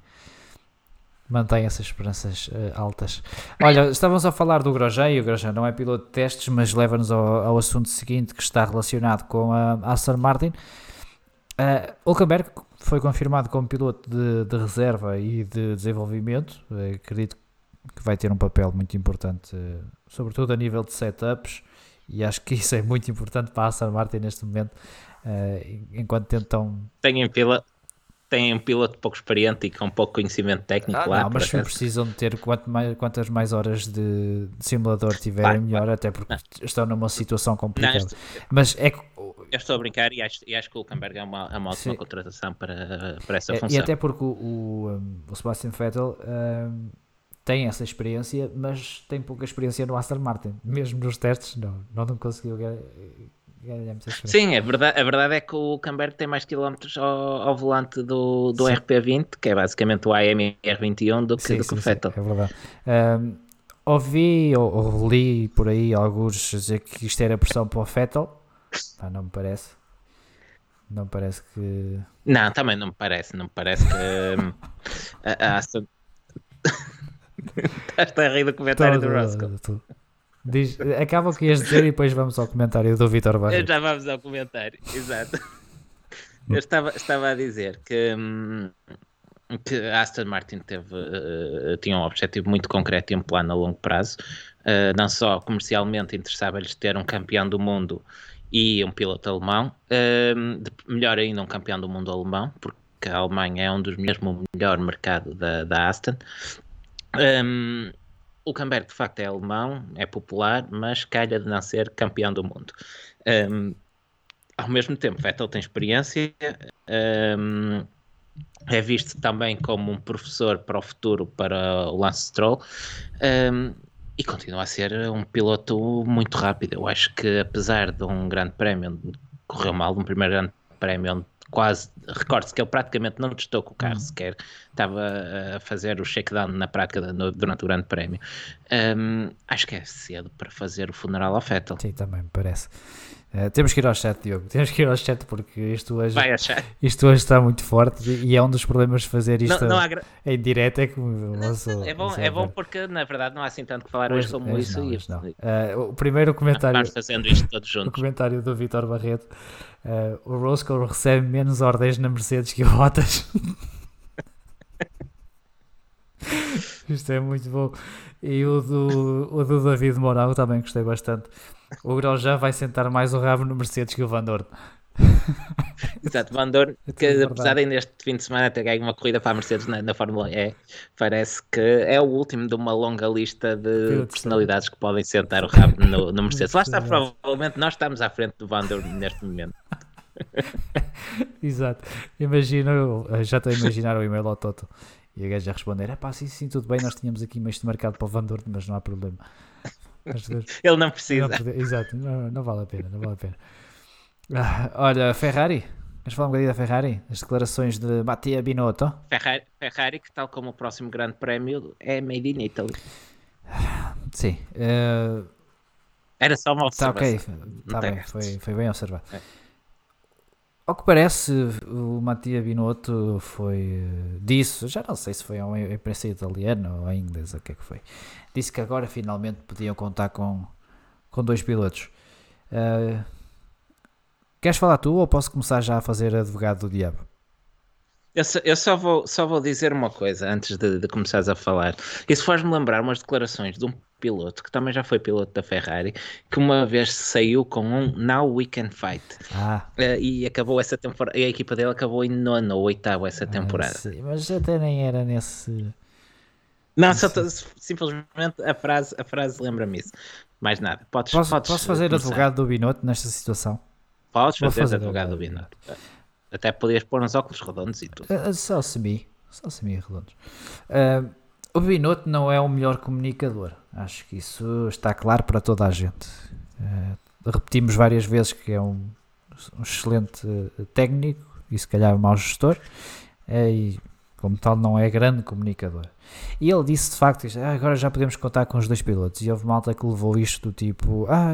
Mantém essas esperanças eh, altas. Olha, estávamos a falar do Grosjean e o Grosjean não é piloto de testes, mas leva-nos ao, ao assunto seguinte que está relacionado com a Aston Martin. Uh, Hulkenberg foi confirmado como piloto de, de reserva e de desenvolvimento. Eh, acredito que vai ter um papel muito importante, eh, sobretudo a nível de setups, e acho que isso é muito importante para a Aston Martin neste momento, eh, enquanto tentam tem um piloto pouco experiente e com pouco conhecimento técnico ah, lá. Não, mas precisam de ter quanto mais, quantas mais horas de, de simulador tiverem, melhor, até porque não. estão numa situação complicada. Não, mas é que. Eu estou a brincar e acho, e acho que o Hulkenberg é uma, é uma ótima contratação para, para essa função. E até porque o, o, o Sebastian Vettel um, tem essa experiência, mas tem pouca experiência no Aston Martin. Mesmo nos testes, não, não, não conseguiu Sim, a verdade, a verdade é que o Camber tem mais quilómetros ao, ao volante do, do RP20, que é basicamente o AMR21, do que, sim, do que sim, o Vettel. é verdade. Um, ouvi ou, ou, li por aí alguns dizer que isto era pressão para o Vettel. Ah, não me parece. Não parece que. Não, também não me parece. Não me parece que. Hum, a, a Aston. Estás a rir do comentário do Roscoe. Diz, acaba o que ias dizer e depois vamos ao comentário do Vitor Barreto. Já vamos ao comentário, exato. Eu estava, estava a dizer que, hum, que a Aston Martin teve, uh, tinha um objetivo muito concreto e um plano a longo prazo. Uh, não só comercialmente interessava-lhes ter um campeão do mundo e um piloto alemão, uh, de, melhor ainda um campeão do mundo alemão, porque a Alemanha é um dos mesmo melhor mercado da, da Aston. Um, o Camber de facto é alemão, é popular, mas calha de não ser campeão do mundo. Um, ao mesmo tempo, Vettel tem experiência, um, é visto também como um professor para o futuro para o Lance Stroll um, e continua a ser um piloto muito rápido. Eu acho que apesar de um grande prémio, correu mal, um primeiro grande prémio onde quase, recorde-se que ele praticamente não testou com o carro uhum. sequer, estava a fazer o shakedown na prática durante o grande prémio. Um, acho que é cedo para fazer o funeral ao Fettel. Sim, também me parece. Uh, temos que ir ao chat, Diogo. Temos que ir ao chat porque isto hoje, isto hoje está muito forte e é um dos problemas de fazer isto não, não em direto. É, que sou, é bom, é bom porque na verdade não há assim tanto que falar hoje, hoje como hoje isso. Não, e não. Uh, o primeiro comentário, fazendo isto todos juntos. o comentário do Vitor Barreto. Uh, o Roscoe recebe menos ordens na Mercedes que o Bottas. Isto é muito bom. E o do, o do David Moral também gostei bastante. O Grosjean vai sentar mais o rabo no Mercedes que o Van Dorn. Exato, Van Dorn, é que é apesar de neste fim de semana ter ganho uma corrida para a Mercedes na, na, Fórmula E, parece que é o último de uma longa lista de personalidades que podem sentar o rabo no, no Mercedes. Lá está, provavelmente nós estamos à frente do Van Dorn neste momento. Exato, imagina, já estou a imaginar o e-mail ao Toto e a gaja a responder: é pá, sim, sim, tudo bem, nós tínhamos aqui este marcado para o Van Dorn, mas não há problema. Ele não precisa. Não, exato, não, não, vale a pena, não vale a pena. Ah, olha, Ferrari. Vamos falar um bocadinho da Ferrari? As declarações de Mattia Binotto. Ferrari, Ferrari, que tal como o próximo grande prémio, é made in Italy. Sim. Uh... Era só uma observação. Tá ok, tá bem, foi, foi bem observado. É. Ao que parece, o Mattia Binotto foi. Disse, já não sei se foi a imprensa italiana ou a inglesa, o que é que foi. Disse que agora finalmente podiam contar com, com dois pilotos. Uh, queres falar tu ou posso começar já a fazer advogado do diabo? Eu só, eu só, vou, só vou dizer uma coisa antes de, de começares a falar. Isso faz-me lembrar umas declarações de um piloto, que também já foi piloto da Ferrari, que uma vez saiu com um Now We Can Fight. Ah. Uh, e acabou essa temporada, e a equipa dele acabou em nono ou oitavo essa ah, temporada. Ah, mas até nem era nesse. Não, só simplesmente a frase, a frase lembra-me isso. Mais nada. Podes, posso, podes posso fazer começar. advogado do Binotto nesta situação? Podes fazer, fazer advogado do Binotto. Até podias pôr uns óculos redondos e tudo. Uh, só semi. Só semi redondos. Uh, o Binotto não é o melhor comunicador. Acho que isso está claro para toda a gente. Uh, repetimos várias vezes que é um, um excelente técnico e se calhar um mau gestor. E como tal não é grande comunicador. E ele disse de facto ah, agora já podemos contar com os dois pilotos. E houve malta que levou isto do tipo, ah,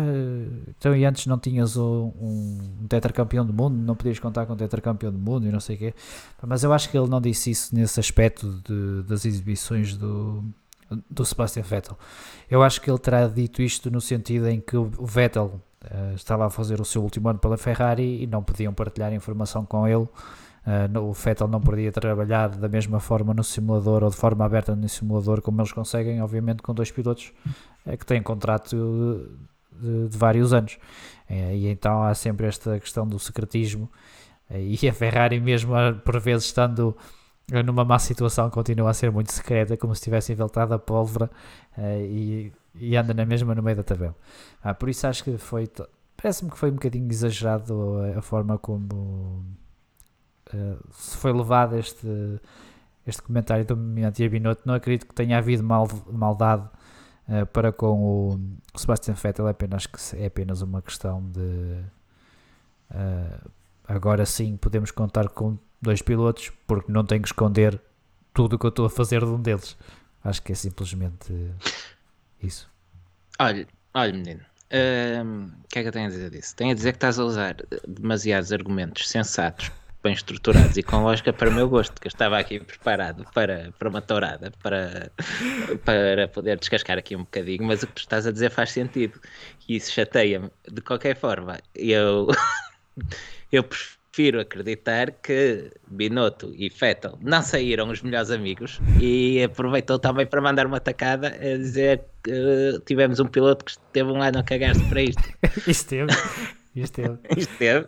então e antes não tinhas um, um tetracampeão do mundo, não podias contar com um tetracampeão do mundo e não sei o quê. Mas eu acho que ele não disse isso nesse aspecto de, das exibições do, do Sebastian Vettel. Eu acho que ele terá dito isto no sentido em que o Vettel uh, estava a fazer o seu último ano pela Ferrari e não podiam partilhar informação com ele Uh, o Vettel não podia trabalhar da mesma forma no simulador ou de forma aberta no simulador como eles conseguem, obviamente, com dois pilotos é, que têm contrato de, de, vários anos. É, e então há sempre esta questão do secretismo E a Ferrari, mesmo por vezes estando numa má situação, continua a ser muito secreta, como se tivesse inventado a pólvora e, e, anda na mesma no meio da tabela. Ah, por isso acho que foi. Parece-me que foi um bocadinho exagerado a, forma como uh, se foi levado este, este comentário do Movimento Binotto. Não acredito que tenha havido mal, maldade uh, para com o, Sebastian Vettel, é apenas, é apenas uma questão de. Uh, agora sim podemos contar com dois pilotos, porque não tenho que esconder tudo o que eu estou a fazer de um deles. Acho que é simplesmente isso. Olha, olha menino, hum, o que é que eu tenho a dizer disso? Tenho a dizer que estás a usar demasiados argumentos sensatos, bem estruturados e com lógica para o meu gosto, que eu estava aqui preparado para, para uma tourada, para, para poder descascar aqui um bocadinho, mas o que tu estás a dizer faz sentido e isso chateia-me. De qualquer forma, eu, eu prefiro acreditar que Binotto e Fettel não saíram os melhores amigos e aproveitou também para mandar uma tacada a dizer que tivemos um piloto que esteve um ano a cagar-se para isto. esteve, esteve. esteve.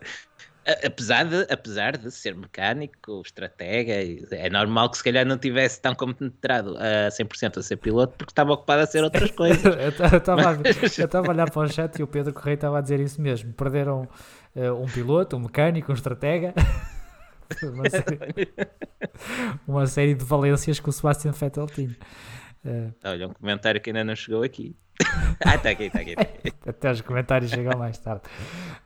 Apesar de, apesar de ser mecânico, estratega, é normal que se calhar não tivesse tão compenetrado a 100% a ser piloto porque estava ocupado a ser outras coisas. eu estava Mas... a olhar para o chat e o Pedro Correia estava a dizer isso mesmo. Perderam uh, um piloto, um mecânico, um estratega. uma, série, uma, série, de valências que o Sebastian Vettel tinha. Uh, Olha, um comentário que ainda não chegou aqui. ah, está aqui, está aqui, tá aqui. Até os comentários chegam mais tarde.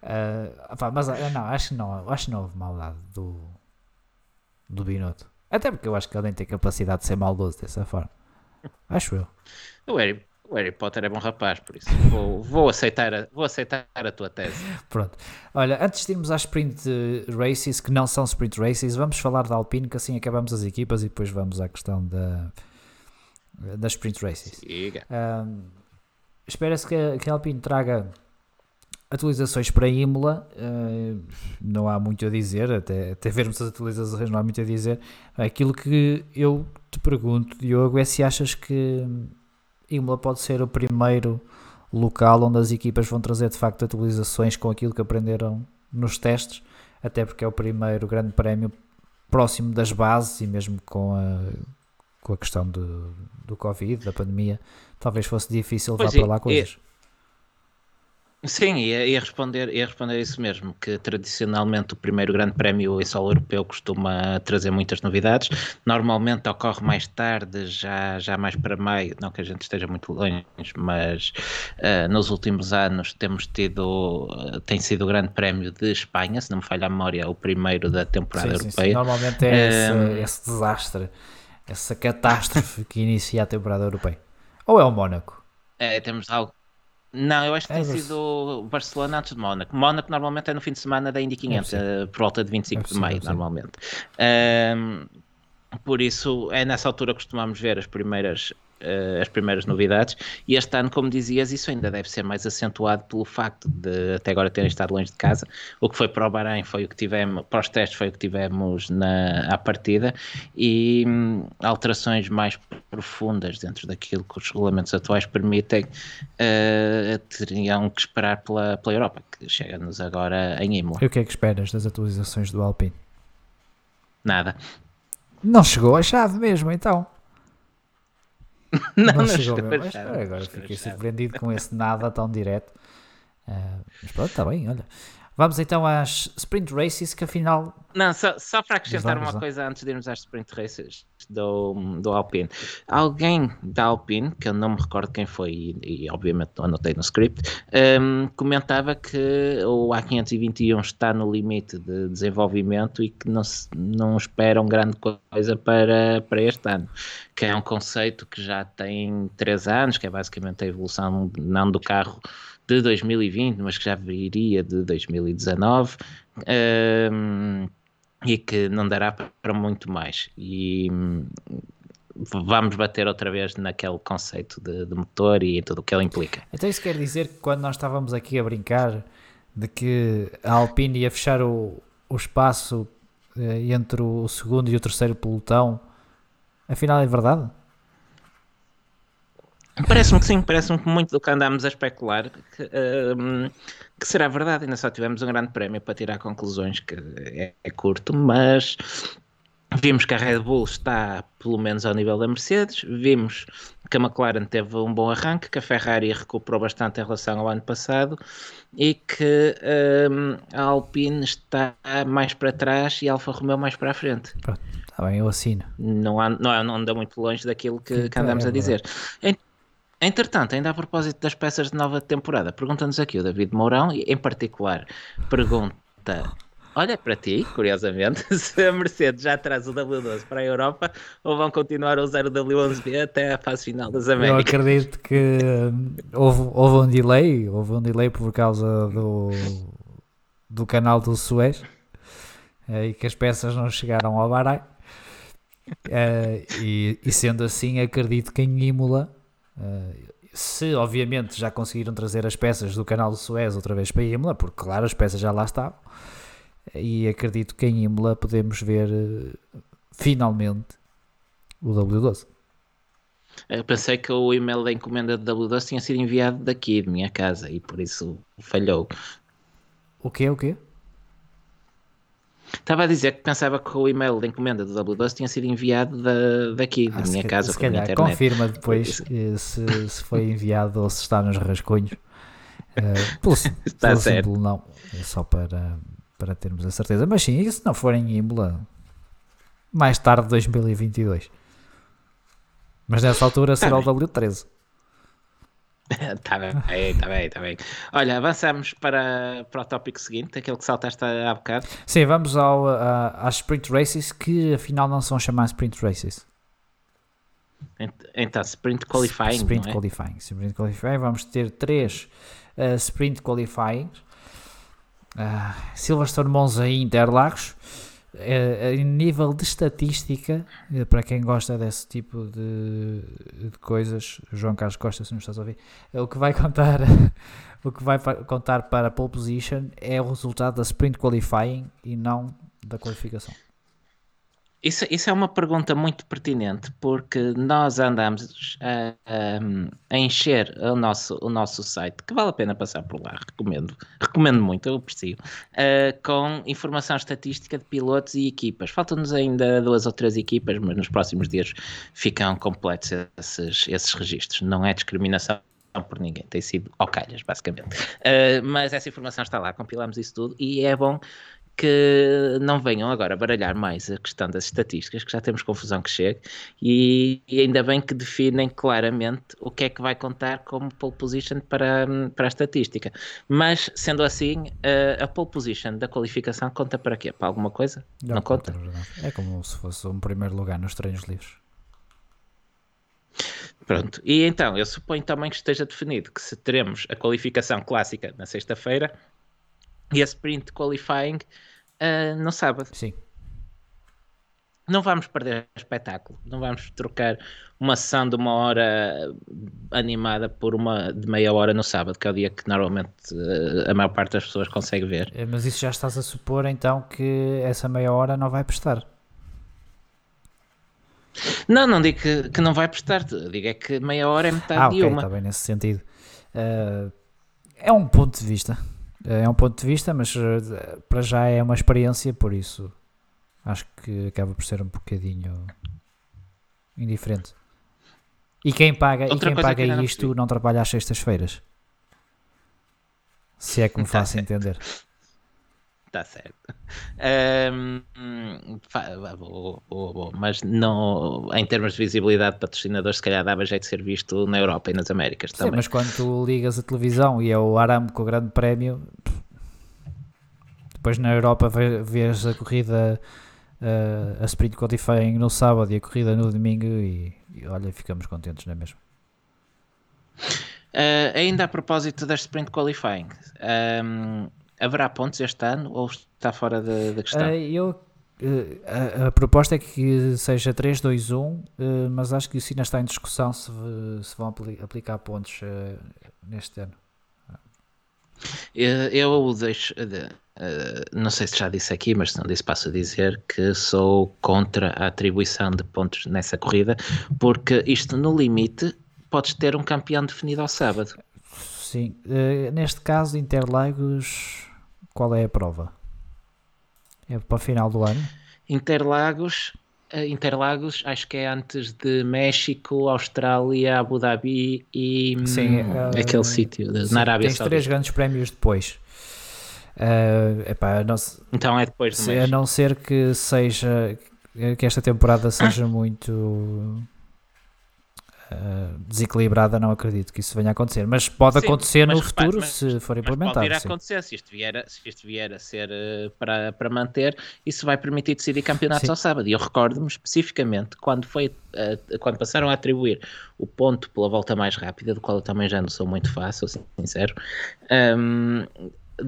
Uh, pá, mas não, acho que não, acho que não houve maldade do, do Binotto. Até porque eu acho que ele nem tem capacidade de ser maldoso dessa forma. Acho eu. O Harry, o Harry Potter é bom rapaz, por isso vou, vou, aceitar, a, vou aceitar a tua tese. Pronto. Olha, antes de irmos às sprint races, que não são sprint races, vamos falar da Alpine, que assim acabamos as equipas e depois vamos à questão da, das sprint races. Um, Espera-se que, que a Alpine traga atualizações para Imola, uh, não há muito a dizer, até, até vermos as atualizações não há muito a dizer. Aquilo que eu te pergunto, Diogo, é se achas que Imola pode ser o primeiro local onde as equipas vão trazer de facto atualizações com aquilo que aprenderam nos testes, até porque é o primeiro grande prémio próximo das bases e mesmo com a, com a questão do, do Covid, da pandemia, talvez fosse difícil levar para lá coisas. É Sim, ia, ia, responder, ia responder isso mesmo, que tradicionalmente o primeiro grande prémio em solo europeu costuma trazer muitas novidades. Normalmente ocorre mais tarde, já, já mais para maio, não que a gente esteja muito longe, mas uh, nos últimos anos temos tido, uh, tem sido o grande prémio de Espanha, se não me falha a memória, o primeiro da temporada sim, europeia. Sim, sim. Normalmente é esse, um, esse desastre, essa catástrofe que inicia a temporada europeia. Ou é o Mónaco? É, temos algo não, eu acho que é tem sido Barcelona antes de Mónaco. Mónaco normalmente é no fim de semana da Indy 500, é por volta de 25 é de maio, normalmente. Um, por isso, é nessa altura que costumamos ver as primeiras as primeiras novidades. E este ano, como dizias, isso ainda deve ser mais acentuado pelo facto de até agora terem estado longe de casa. O que foi para o Bahrein foi o que tivemos, para os testes foi o que tivemos na, à partida e hum, alterações mais profundas dentro daquilo que os regulamentos atuais permitem, uh, teriam que esperar pela, pela Europa, que chega-nos agora em Imola. E o que é que esperas das atualizações do Alpine? Nada. Não chegou a chave mesmo, então. não, não, chegou mesmo. Mas, agora fiquei surpreendido com esse nada tão direto. Uh, mas pronto, está bem, olha. Vamos então às sprint races, que afinal. Não, só, só para acrescentar uma coisa antes de irmos às sprint races do, do Alpine. Alguém da Alpine, que eu não me recordo quem foi e, e obviamente não anotei no script, um, comentava que o A521 está no limite de desenvolvimento e que não, se, não esperam grande coisa para, para este ano. Que é um conceito que já tem 3 anos, que é basicamente a evolução não do carro de 2020, mas que já viria de 2019 um, e que não dará para muito mais. E hum, vamos bater outra vez naquele conceito de, de motor e tudo o que ele implica. Então isso quer dizer que quando nós estávamos aqui a brincar de que a Alpine ia fechar o, o espaço eh, entre o segundo e o terceiro pelotão, afinal é verdade? Parece-me que sim, parece-me que muito do que andámos a especular que, uh, que será verdade, ainda só tivemos um grande prémio para tirar conclusões, que é, é curto, mas Vimos que a Red Bull está pelo menos ao nível da Mercedes, vimos que a McLaren teve um bom arranque, que a Ferrari recuperou bastante em relação ao ano passado e que um, a Alpine está mais para trás e a Alfa Romeo mais para a frente. Está bem, eu assino. Não, há, não, não anda muito longe daquilo que, que andamos é a dizer. Entretanto, ainda a propósito das peças de nova temporada, pergunta-nos aqui o David Mourão, e em particular pergunta Olha para ti, curiosamente, se a Mercedes já traz o W12 para a Europa ou vão continuar a usar o W11B até a fase final das Américas. Eu acredito que hum, houve, houve um delay, houve um delay por causa do, do canal do Suez eh, e que as peças não chegaram ao Bahrein. Uh, e, e, sendo assim, acredito que em Imola, se obviamente já conseguiram trazer as peças do canal do Suez outra vez para Imola, porque claro, as peças já lá estavam e acredito que em Imola podemos ver uh, finalmente o W12. Eu pensei que o e-mail da encomenda de W12 tinha sido enviado daqui, de minha casa, e por isso falhou. O quê? O quê? Estava a dizer que pensava que o e-mail da encomenda do W12 tinha sido enviado da, daqui, ah, da minha casa, se calhar, internet. Confirma depois se, se foi enviado ou se está nos rascunhos. Uh, pelo, está pelo certo. Símbolo, não. É só para, para termos a certeza. Mas sim, e se não for em Imola, mais tarde 2022. Mas nessa altura tá será o W13. Está bem, está bem, está bem. Olha, avançamos para, para o tópico seguinte, aquele que saltaste há bocado. Sim, vamos ao, a, às Sprint Races, que afinal não são chamadas Sprint Races. Então, Sprint Qualifying. Sprint é? Qualifying. Sprint Qualifying. Vamos ter três uh, Sprint Qualifying Uh, Silverstone, Monza e Interlagos. Uh, em nível de estatística, uh, para quem gosta desse tipo de, de, coisas, João Carlos Costa, se não estás a ouvir, o que vai contar, o que vai contar para a pole position é o resultado da sprint qualifying e não da qualificação. Isso, isso é uma pergunta muito pertinente, porque nós andamos a, a, encher o nosso, o nosso site, que vale a pena passar por lá, recomendo, recomendo muito, eu aprecio, uh, com informação estatística de pilotos e equipas. Faltam-nos ainda duas ou três equipas, mas nos próximos dias ficam completos esses, esses registros. Não é discriminação por ninguém, tem sido ao calhas, basicamente. Uh, mas essa informação está lá, compilamos isso tudo e é bom que não venham agora baralhar mais a questão das estatísticas, que já temos confusão que chega, e, e, ainda bem que definem claramente o que é que vai contar como pole position para, para a estatística. Mas, sendo assim, a, a pole position da qualificação conta para quê? Para alguma coisa? Não, não conta? É como se fosse um primeiro lugar nos treinos livres. Pronto, e então, eu suponho também que esteja definido que se teremos a qualificação clássica na sexta-feira e a sprint qualifying uh, no sábado. Sim. Não vamos perder espetáculo, não vamos trocar uma sessão de uma hora animada por uma de meia hora no sábado, que é o dia que normalmente uh, a maior parte das pessoas consegue ver. É, mas isso já estás a supor então que essa meia hora não vai prestar. Não, não digo que, que não vai prestar, digo é que meia hora é metade ah, de uma. Está bem nesse sentido. Uh, é um ponto de vista. É um ponto de vista, mas eh, para já é uma experiência, por isso acho que acaba por ser um bocadinho indiferente. E quem paga, e quem paga que isto não, trabalha às sextas-feiras. Se é que me faço entender. Está certo. Um, vou, vou, vou, mas não, em termos de visibilidade, patrocinador, se calhar dava jeito de ser visto na Europa e nas Américas Sim, também. mas quando tu ligas a televisão e é o Aramco o grande prémio, depois na Europa vês a corrida, a sprint qualifying no sábado e a corrida no domingo e, e olha, ficamos contentes, não é mesmo? Uh, ainda a propósito da sprint qualifying, um, haverá pontos este ano ou está fora da, questão? Uh, eu, uh, a, a, proposta é que seja 3, 2, 1, uh, mas acho que isso ainda está em discussão se, se vão aplicar pontos neste ano. Eu, deixo. não sei se já disse aqui, mas se não disse, passo a dizer que sou contra a atribuição de pontos nessa corrida, porque isto no limite podes ter um campeão definido ao sábado. Sim. Neste caso, Interlagos, qual é a prova? É para o final do ano? Interlagos, uh, Interlagos acho que é antes de México, Austrália, Abu Dhabi e sim, uh, aquele sítio na Arábia Saudita. Tens três grandes prémios depois. Uh, epá, não, então é depois do se, A não ser que seja que esta temporada seja muito uh, desequilibrada, não acredito que isso venha a acontecer. Mas pode sim, acontecer mas, no futuro mas, se for implementado. Pode vir a acontecer se isto vier a, se isto vier a ser uh, para, para manter, isso vai permitir decidir campeonatos sim. ao sábado. E eu recordo-me especificamente quando foi uh, quando passaram a atribuir o ponto pela volta mais rápida, do qual eu também já não sou muito fácil, sincero. Um,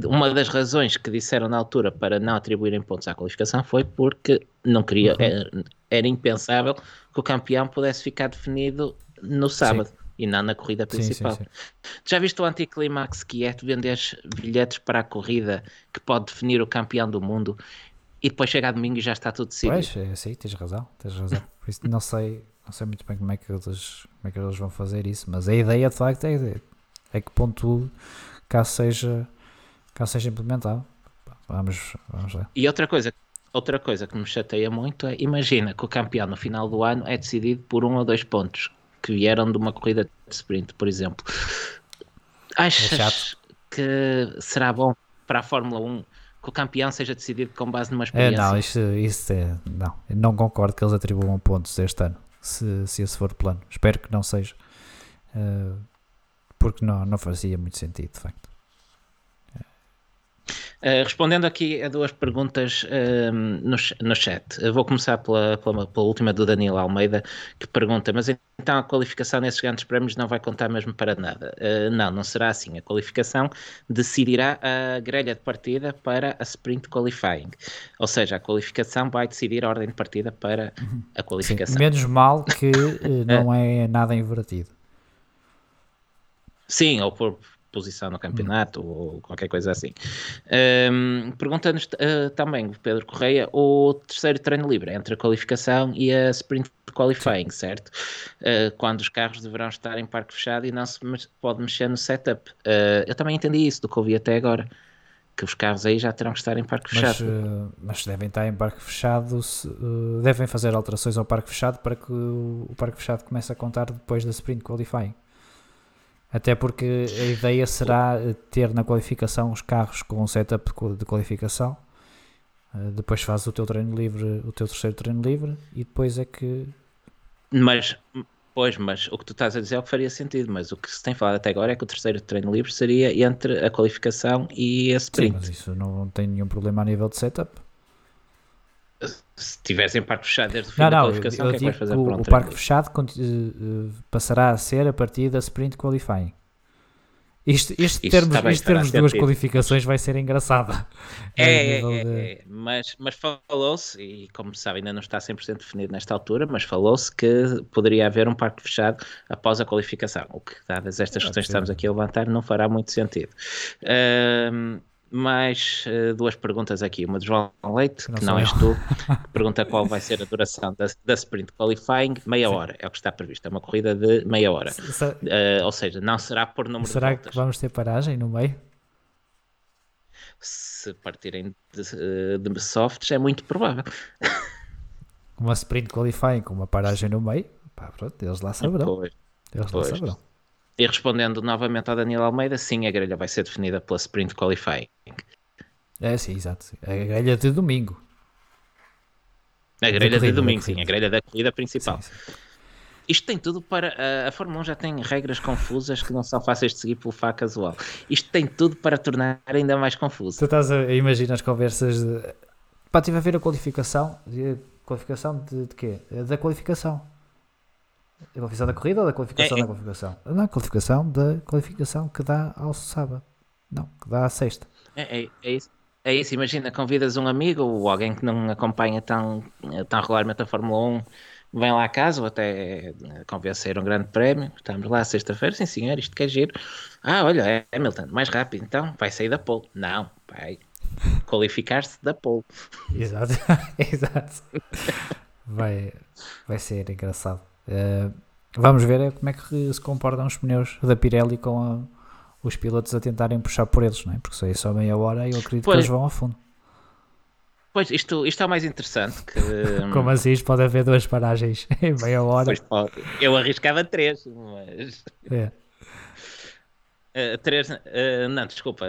uma das razões que disseram na altura para não atribuírem pontos à qualificação foi porque não queria, uhum. era, era, impensável que o campeão pudesse ficar definido no sábado sim. e não na corrida principal. Sim, sim, Já viste o anticlimax que é tu vendes bilhetes para a corrida que pode definir o campeão do mundo e depois chega a domingo e já está tudo decidido? Pois, é, sim, tens razão, tens razão. Por isso não sei, não sei muito bem como é que eles, como é que eles vão fazer isso, mas a ideia de facto é, é que ponto caso seja, caso seja implementado. Vamos, vamos lá. E outra coisa, outra coisa que me chateia muito é, imagina que o campeão no final do ano é decidido por um ou dois pontos que vieram de uma corrida de sprint, por exemplo. Achas é que será bom para a Fórmula 1 que o campeão seja decidido com base numa experiência? É, não, isso, isso é. Não, não concordo que eles atribuam pontos este ano, se, se esse for o plano. Espero que não seja. Uh, porque não, não fazia muito sentido, de facto. Uh, respondendo aqui a duas perguntas uh, no, no chat, eu vou começar pela, pela, pela, última do Daniel Almeida, que pergunta: Mas então a qualificação nesses grandes prémios não vai contar mesmo para nada? Uh, não, não será assim. A qualificação decidirá a grelha de partida para a sprint qualifying, ou seja, a qualificação vai decidir a ordem de partida para a qualificação. Sim, menos mal que não é nada invertido. Sim, ou por, posição no campeonato hum. ou qualquer coisa assim. Um, Pergunta-nos uh, também, Pedro Correia, o terceiro treino livre entre a qualificação e a sprint qualifying, certo? Uh, quando os carros deverão estar em parque fechado e não se pode mexer no setup. Uh, eu também entendi isso do que ouvi até agora. Que os carros aí já terão que estar em parque fechado. Mas, mas devem estar em parque fechado, se, devem fazer alterações ao parque fechado para que o parque fechado comece a contar depois da sprint qualifying. Até porque a ideia será ter na qualificação os carros com um setup de qualificação. Eh, depois fazes o teu treino livre, o teu terceiro treino livre e depois é que. Mas, pois, mas o que tu estás a dizer é o que faria sentido. Mas o que se tem falado até agora é que o terceiro treino livre seria entre a qualificação e a sprint. Sim, mas isso não tem nenhum problema a nível de setup se tivessem parque fechado desde o fim não, da não, qualificação, o que é que vais fazer? O, o parque fechado uh, passará a ser a partir da sprint qualifying. Isto, isto, termos, bem, isto termos duas qualificações vai ser engraçada. É, é, é, de... é, mas, mas falou-se, e como se sabe ainda não está 100% definido nesta altura, mas falou-se que poderia haver um parque fechado após a qualificação, o que dadas estas questões que estamos aqui a levantar não fará muito sentido. Uh, mais uh, duas perguntas aqui. Uma de João Leite, não que não és tu, que pergunta qual vai ser a duração da, da sprint qualifying. Meia Sim. hora é o que está previsto. É uma corrida de meia hora. Se, uh, ou seja, não será por número será de. Será que vamos ter paragem no meio? Se partirem de, eh, de softs, é muito provável. uma sprint qualifying com uma paragem no meio, pá, pronto, eles lá saberão. Pois, eles pois. lá saberão. E respondendo novamente ao Daniel Almeida, sim, a grelha vai ser definida pela Sprint Qualifying. É, sim, exato. A grelha de domingo. A grelha corrida, de domingo, sim, a grelha da corrida principal. Sim, sim. Isto tem tudo para. A, a Fórmula 1 já tem regras confusas que não são fáceis de seguir pelo fá casual. Isto tem tudo para tornar ainda mais confuso. Tu estás a imaginar as conversas de. Pá, estive a ver a qualificação. Qualificação de, de quê? Da qualificação. A qualificação da corrida ou da qualificação é, é. da qualificação? Não, qualificação da qualificação que dá ao sábado. Não, que dá à sexta. É, é, é isso. É isso, imagina, convidas um amigo ou alguém que não acompanha tão, tão regularmente a Fórmula 1, vem lá a casa ou até convencer um grande prémio. Estamos lá sexta-feira, sim senhor, isto quer giro. Ah, olha, é Hamilton, mais rápido, então vai sair da pole. Não, vai qualificar-se da pole. Exato, exato. Vai, vai ser engraçado. Uh, vamos ver como é que se comportam os pneus da Pirelli com a, os pilotos a tentarem puxar por eles, não é? Porque só é só meia hora e eu acredito Pois. que eles vão ao fundo. Pois, isto, isto é o mais interessante. Que, Como assim? Isto pode haver duas paragens em meia hora. Pois pode. Eu arriscava três, mas. É. Uh, três, uh, não, desculpa,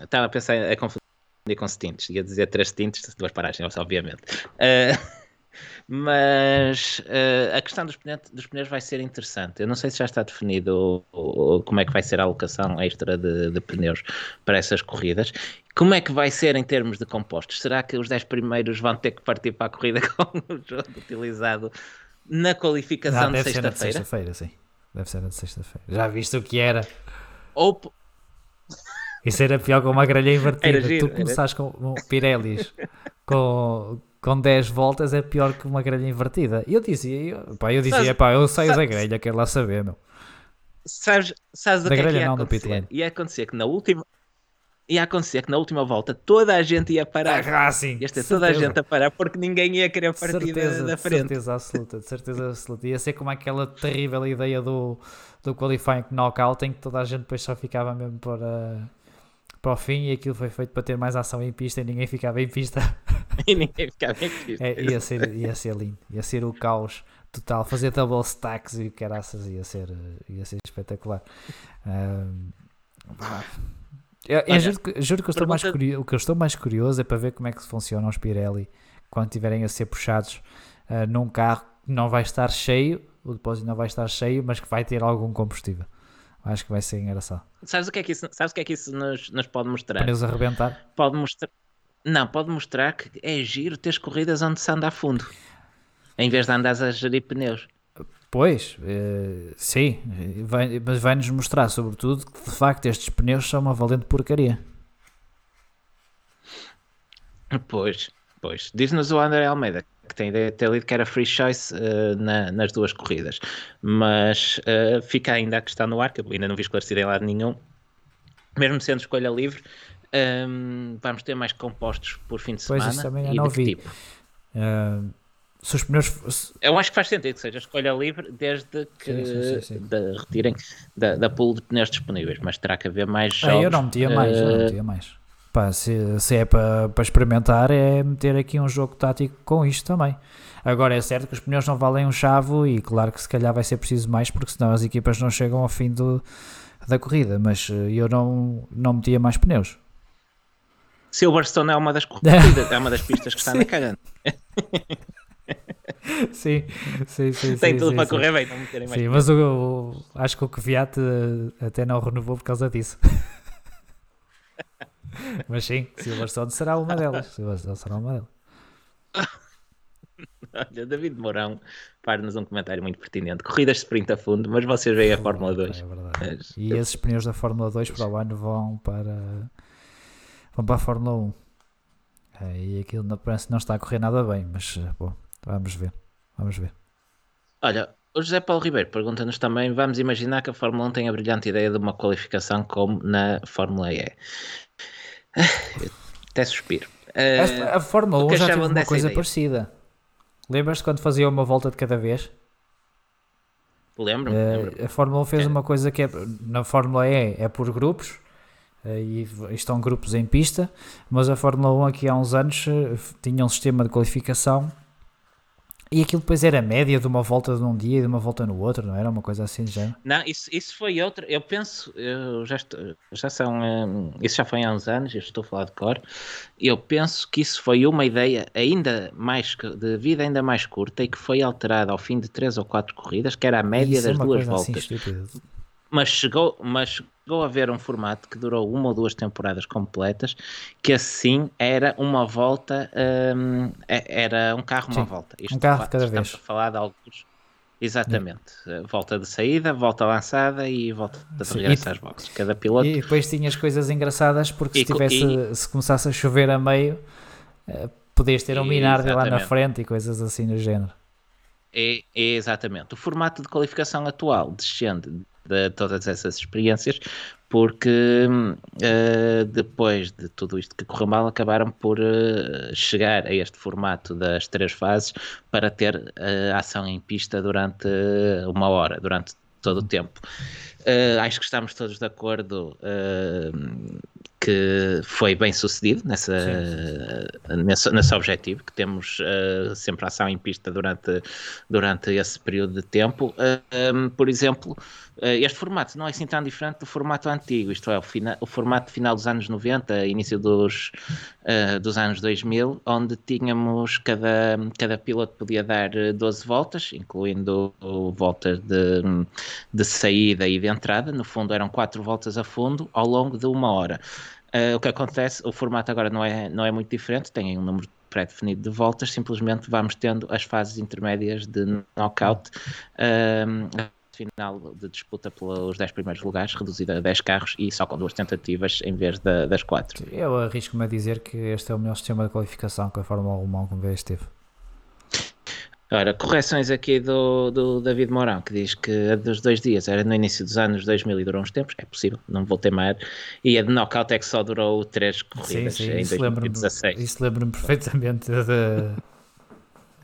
estava a pensar a confundir com stints, ia dizer três stints, duas paragens, obviamente. Uh, mas a questão dos pneus, dos pneus vai ser interessante. Eu não sei se já está definido o, o, como é que vai ser a alocação extra de, de, pneus para essas corridas. Como é que vai ser em termos de compostos? Será que os 10 primeiros vão ter que partir para a corrida com o jogo utilizado na qualificação não, de sexta-feira? Deve ser na de sexta-feira, sim. Deve ser na de sexta-feira. Já viste o que era? Ou... Isso era pior com uma grelha invertida. Giro, tu começares com um Pirellis com, com 10 voltas é pior que uma grelha invertida. E eu dizia, eu, pá, eu dizia, pá, eu saio sabes, da grelha, quero lá saber, meu. Sabes, sabes da que grelha é que ia não, acontecer? do pit lane. Ia acontecer que na última ia acontecer que na última volta toda a gente ia parar. Ah, sim. Ia ter toda a gente a parar porque ninguém ia querer partir certeza, da, da frente. De certeza absoluta, de certeza absoluta. Ia ser como aquela terrível ideia do, do qualifying knockout em que toda a gente depois só ficava mesmo para, para o fim e aquilo foi feito para ter mais ação em pista e ninguém ficava em pista. e ninguém ficava em pista. É, ia, ser, ia ser lindo, ia ser o caos total. Fazer double stacks e caraças ia ser, ia ser espetacular. Um, eu, eu juro, que, juro que eu estou mais curioso, o que eu estou mais curioso é para ver como é que funcionam os Pirelli quando estiverem a ser puxados uh, num carro que não vai estar cheio, o depósito não vai estar cheio, mas que vai ter algum combustível. Acho que vai ser engraçado. Sabes o que é que isso, sabes o que é que isso nos, nos pode mostrar? Pneus a arrebentar? Pode mostrar. Não, pode mostrar que é giro ter corridas onde se anda a fundo. Em vez de andares a gerir pneus. Pois, eh, sim, vai, mas vai-nos mostrar, sobretudo, que de facto estes pneus são uma valente porcaria. Pois, pois. Diz-nos o André Almeida que tem ideia de ter lido que era free choice uh, na, nas duas corridas, mas uh, fica ainda a questão no ar, que eu ainda não vi esclarecido em lado nenhum. Mesmo sendo escolha livre, um, vamos ter mais compostos por fim de pois semana. Isso também eu e não de vi. tipo? Uh, se os pneus. Eu acho que faz sentido que seja escolha livre desde que Sim, sim, sim. Da, retirem da, da pool de pneus disponíveis, mas terá que haver mais jogos. Ah, eu não metia mais, eu não metia mais. Pá, se, se é para, para experimentar, é meter aqui um jogo tático com isto também. Agora é certo que os pneus não valem um chavo e claro que se calhar vai ser preciso mais porque senão as equipas não chegam ao fim do, da corrida, mas eh, eu não, não metia mais pneus. Silverstone é uma das corridas, é uma das pistas que está na cagando. sim, sim, sim. Tem sim, tudo sim, para sim. correr bem, não meterem mais Sim, mas o, o- acho que o Kvyat eh, até não renovou por causa disso. mas sim, Silverstone será uma delas. Silverstone será uma delas. Olha, David Mourão faz-nos um comentário muito pertinente. Corridas de sprint a fundo, mas vocês veem a Fórmula 2. É verdade. Mas- E esses pneus da Fórmula 2 para o ano vão para vão para a Fórmula 1. É, e aquilo não, parece que não está a correr nada bem, mas eh, bom, vamos ver. Vamos ver. Olha, o José Paulo Ribeiro pergunta-nos também: vamos imaginar que a Fórmula 1 tem a brilhante ideia de uma qualificação como na Fórmula E. Até suspiro. Esta- a Fórmula o 1 que já teve uma coisa ideia? parecida. Lembras-te quando fazia uma volta de cada vez? Lembro-me, Eh, lembro-me. a Fórmula 1 fez É. uma coisa que é, na Fórmula E é por grupos eh, e estão grupos em pista, mas a Fórmula 1 aqui há uns anos eh, tinha um sistema de qualificação e aquilo depois era a média de uma volta de um dia e de uma volta no outro, não era? Uma coisa assim já. Não, isso, isso foi outra. Eu penso, eu já, estou, já são. hum, isso já foi há uns anos, eu estou a falar de cor. Eu penso que isso foi uma ideia ainda mais de vida ainda mais curta e que foi alterada ao fim de três ou quatro corridas, que era a média Isso é das uma duas assim voltas. estúpida. mas chegou, mas chegou a haver um formato que durou uma ou duas temporadas completas, que assim era uma volta, hum, é- era um carro uma Sim, volta. um carro de cada estamos vez. a falar de alguns. Exatamente. Eh, Volta de saída, volta lançada e volta de Sim, regresso e- às boxes. Cada piloto. E depois tinhas coisas engraçadas porque E se, tivesse, e- se começasse a chover a meio, eh, podias ter um Minardi lá na frente e coisas assim do género. É, é exatamente. O formato de qualificação atual descende de todas essas experiências porque hum, eh, depois de tudo isto que correu mal acabaram por eh, chegar a este formato das três fases para ter eh, ação em pista durante uma hora, durante todo o tempo. Uh, acho que estamos todos de acordo uh, que foi bem sucedido nessa, nesse, nesse objetivo, que temos uh, sempre ação em pista durante, durante esse período de tempo. Um, por exemplo, este formato não é assim tão diferente do formato antigo, isto é, o, o formato final dos anos 90, início dos, uh, dos anos 2000, onde tínhamos cada, cada piloto podia dar 12 eh, voltas, incluindo voltas de, de saída e de entrada. No fundo, eram 4 voltas a fundo ao longo de uma hora. Uh, o que acontece, o formato agora não é, não é muito diferente, tem um número pré-definido de voltas, simplesmente vamos tendo as fases intermédias de knockout. Uh, final de disputa pelos 10 primeiros lugares, reduzida a 10 carros e só com duas tentativas em vez da, das 4. Eu arrisco-me a dizer que este é o melhor sistema de qualificação que a Fórmula 1 alguma teve. Ora, correções aqui do, do David Mourão, que diz que a dos dois dias era no início dos anos 2000 e durou uns tempos, é possível, não vou teimar, e a de knockout é que só durou três corridas sim, sim, em 2016. Isso lembro-me perfeitamente de,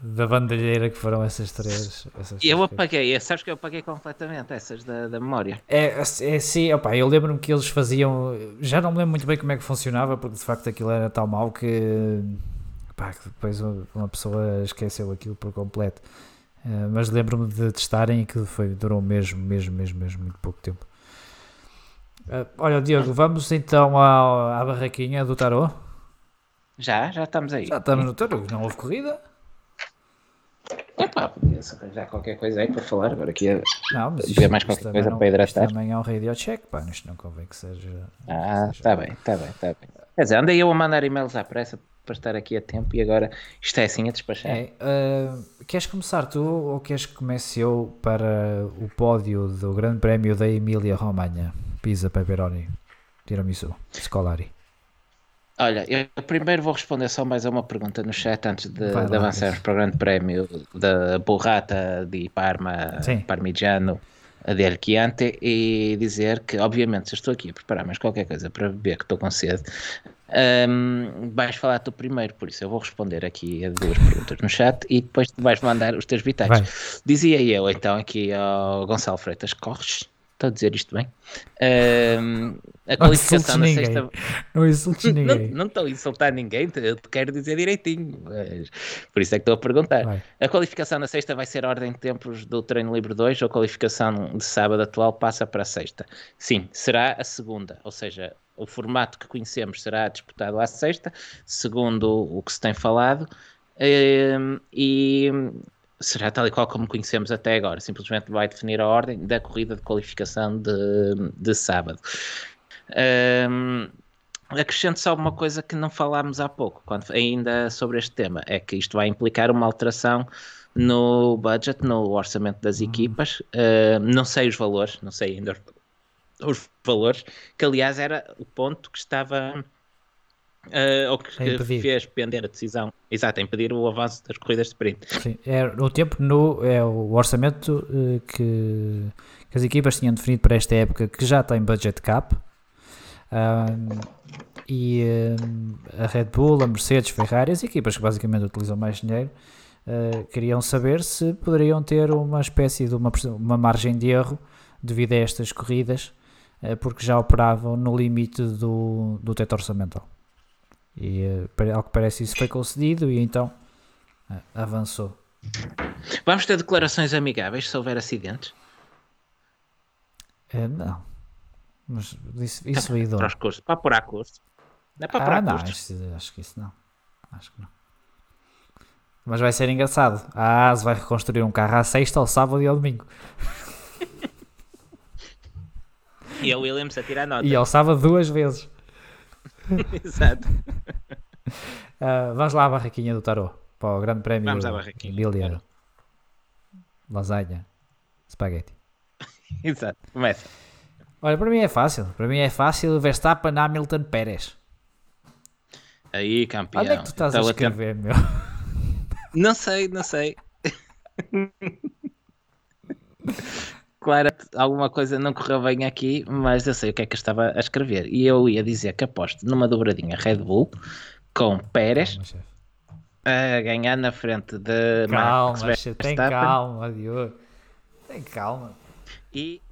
da bandalheira que foram essas três. Essas eu apaguei, sabes que eu apaguei completamente essas da, da memória. É, é sim, opa, eu lembro-me que eles faziam. Já não me lembro muito bem como é que funcionava, porque de facto aquilo era tão mau que, opa, que depois uma pessoa esqueceu aquilo por completo. Uh, mas lembro-me de testarem e que foi, durou mesmo, mesmo, mesmo, mesmo muito pouco tempo. Uh, olha, Diogo, vamos então à, à barraquinha do Tarot. Já, já estamos aí. Já estamos no Tarot, não houve corrida? Epá, podia-se arranjar qualquer coisa aí para falar. Agora aqui não, mas isto, mais qualquer coisa não, para hidratar. também é um radio check, pá. Isto não convém que seja. Ah, está bem, está bem, está bem. Quer dizer, andei eu a mandar e-mails à pressa para estar aqui a tempo e agora isto é assim a despachar. É, uh, queres começar tu ou queres que comece eu para o pódio do Grande Prémio da Emília Romagna? Pisa, Pepperoni, Tiramisu, Scolari. Olha, eu primeiro vou responder só mais a uma pergunta no chat antes de, de avançarmos para o Grande Prémio da Burrata de Parma, Sim. Parmigiano de Alquiante e dizer que, obviamente, se estou aqui a preparar mais qualquer coisa para beber, que estou com sede, um, vais falar tu primeiro, por isso eu vou responder aqui a duas perguntas no chat e depois tu vais mandar os teus vitais. Dizia eu então aqui ao Gonçalo Freitas Corres Estou a dizer isto bem. Um, a qualificação na sexta. Não insultes ninguém. não, não estou a insultar ninguém, eu te quero dizer direitinho. Mas... Por isso é que estou a perguntar. Vai. A qualificação na sexta vai ser a ordem de tempos do treino livre 2 ou a qualificação de sábado atual passa para a sexta? Sim, será a segunda. Ou seja, o formato que conhecemos será disputado à sexta, segundo o que se tem falado. E será tal e qual como conhecemos até agora, simplesmente vai definir a ordem da corrida de qualificação de, de sábado. Um, acrescento só uma coisa que não falámos há pouco, quando, ainda sobre este tema, é que isto vai implicar uma alteração no budget, no orçamento das uhum. equipas. Uh, não sei os valores, não sei ainda os valores, que aliás era o ponto que estava Uh, ou que, fez pender a decisão, exato, impedir o avanço das corridas de sprint. Sim, é o tempo no é o orçamento uh, que, que, as equipas tinham definido para esta época, que já tem budget cap. e a Red Bull, a Mercedes, Ferrari, as equipas que basicamente utilizam mais dinheiro, uh, queriam saber se poderiam ter uma espécie de uma, uma margem de erro devido a estas corridas, porque já operavam no limite do, do teto orçamental. E uh, ao que parece isso foi concedido e então uh, avançou. Vamos ter declarações amigáveis se houver acidentes? Uh, não. Mas isso, isso aí Para os custos, para apurar custos. Não é para apurar ah, não, custos. acho que isso não. Acho que não. Mas vai ser engraçado. A AS vai reconstruir um carro à sexta, ao sábado e ao domingo. e a Williams a tirar nota. E ao sábado duas vezes. Exato. Uh, vamos lá à barraquinha do Tarot para o Grande Prémio vamos à barraquinha. Emília. Lasanha. Spaghetti. Exato, começa. Olha, para mim é fácil. Para mim é fácil Verstappen, Hamilton, Pérez. Aí, campeão. Onde é que tu estás Estava a escrever, meu? Não sei, não sei. Claro, alguma coisa não correu bem aqui, mas eu sei o que é que eu estava a escrever. E eu ia dizer que aposto numa dobradinha Red Bull com Pérez a ganhar na frente de calma, Max Verstappen. Tem calma, Diogo. Tem calma. E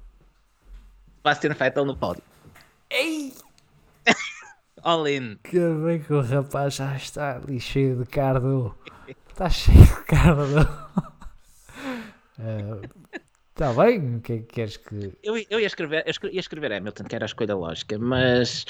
Bastian Vettel no pódio. Ei! All in. Que bem que o rapaz já está ali cheio de cardo. Está cheio de cardo. Está bem? O que é que queres que. Eu, eu ia, escrever, eu ia escrever Hamilton, que era a escolha lógica, mas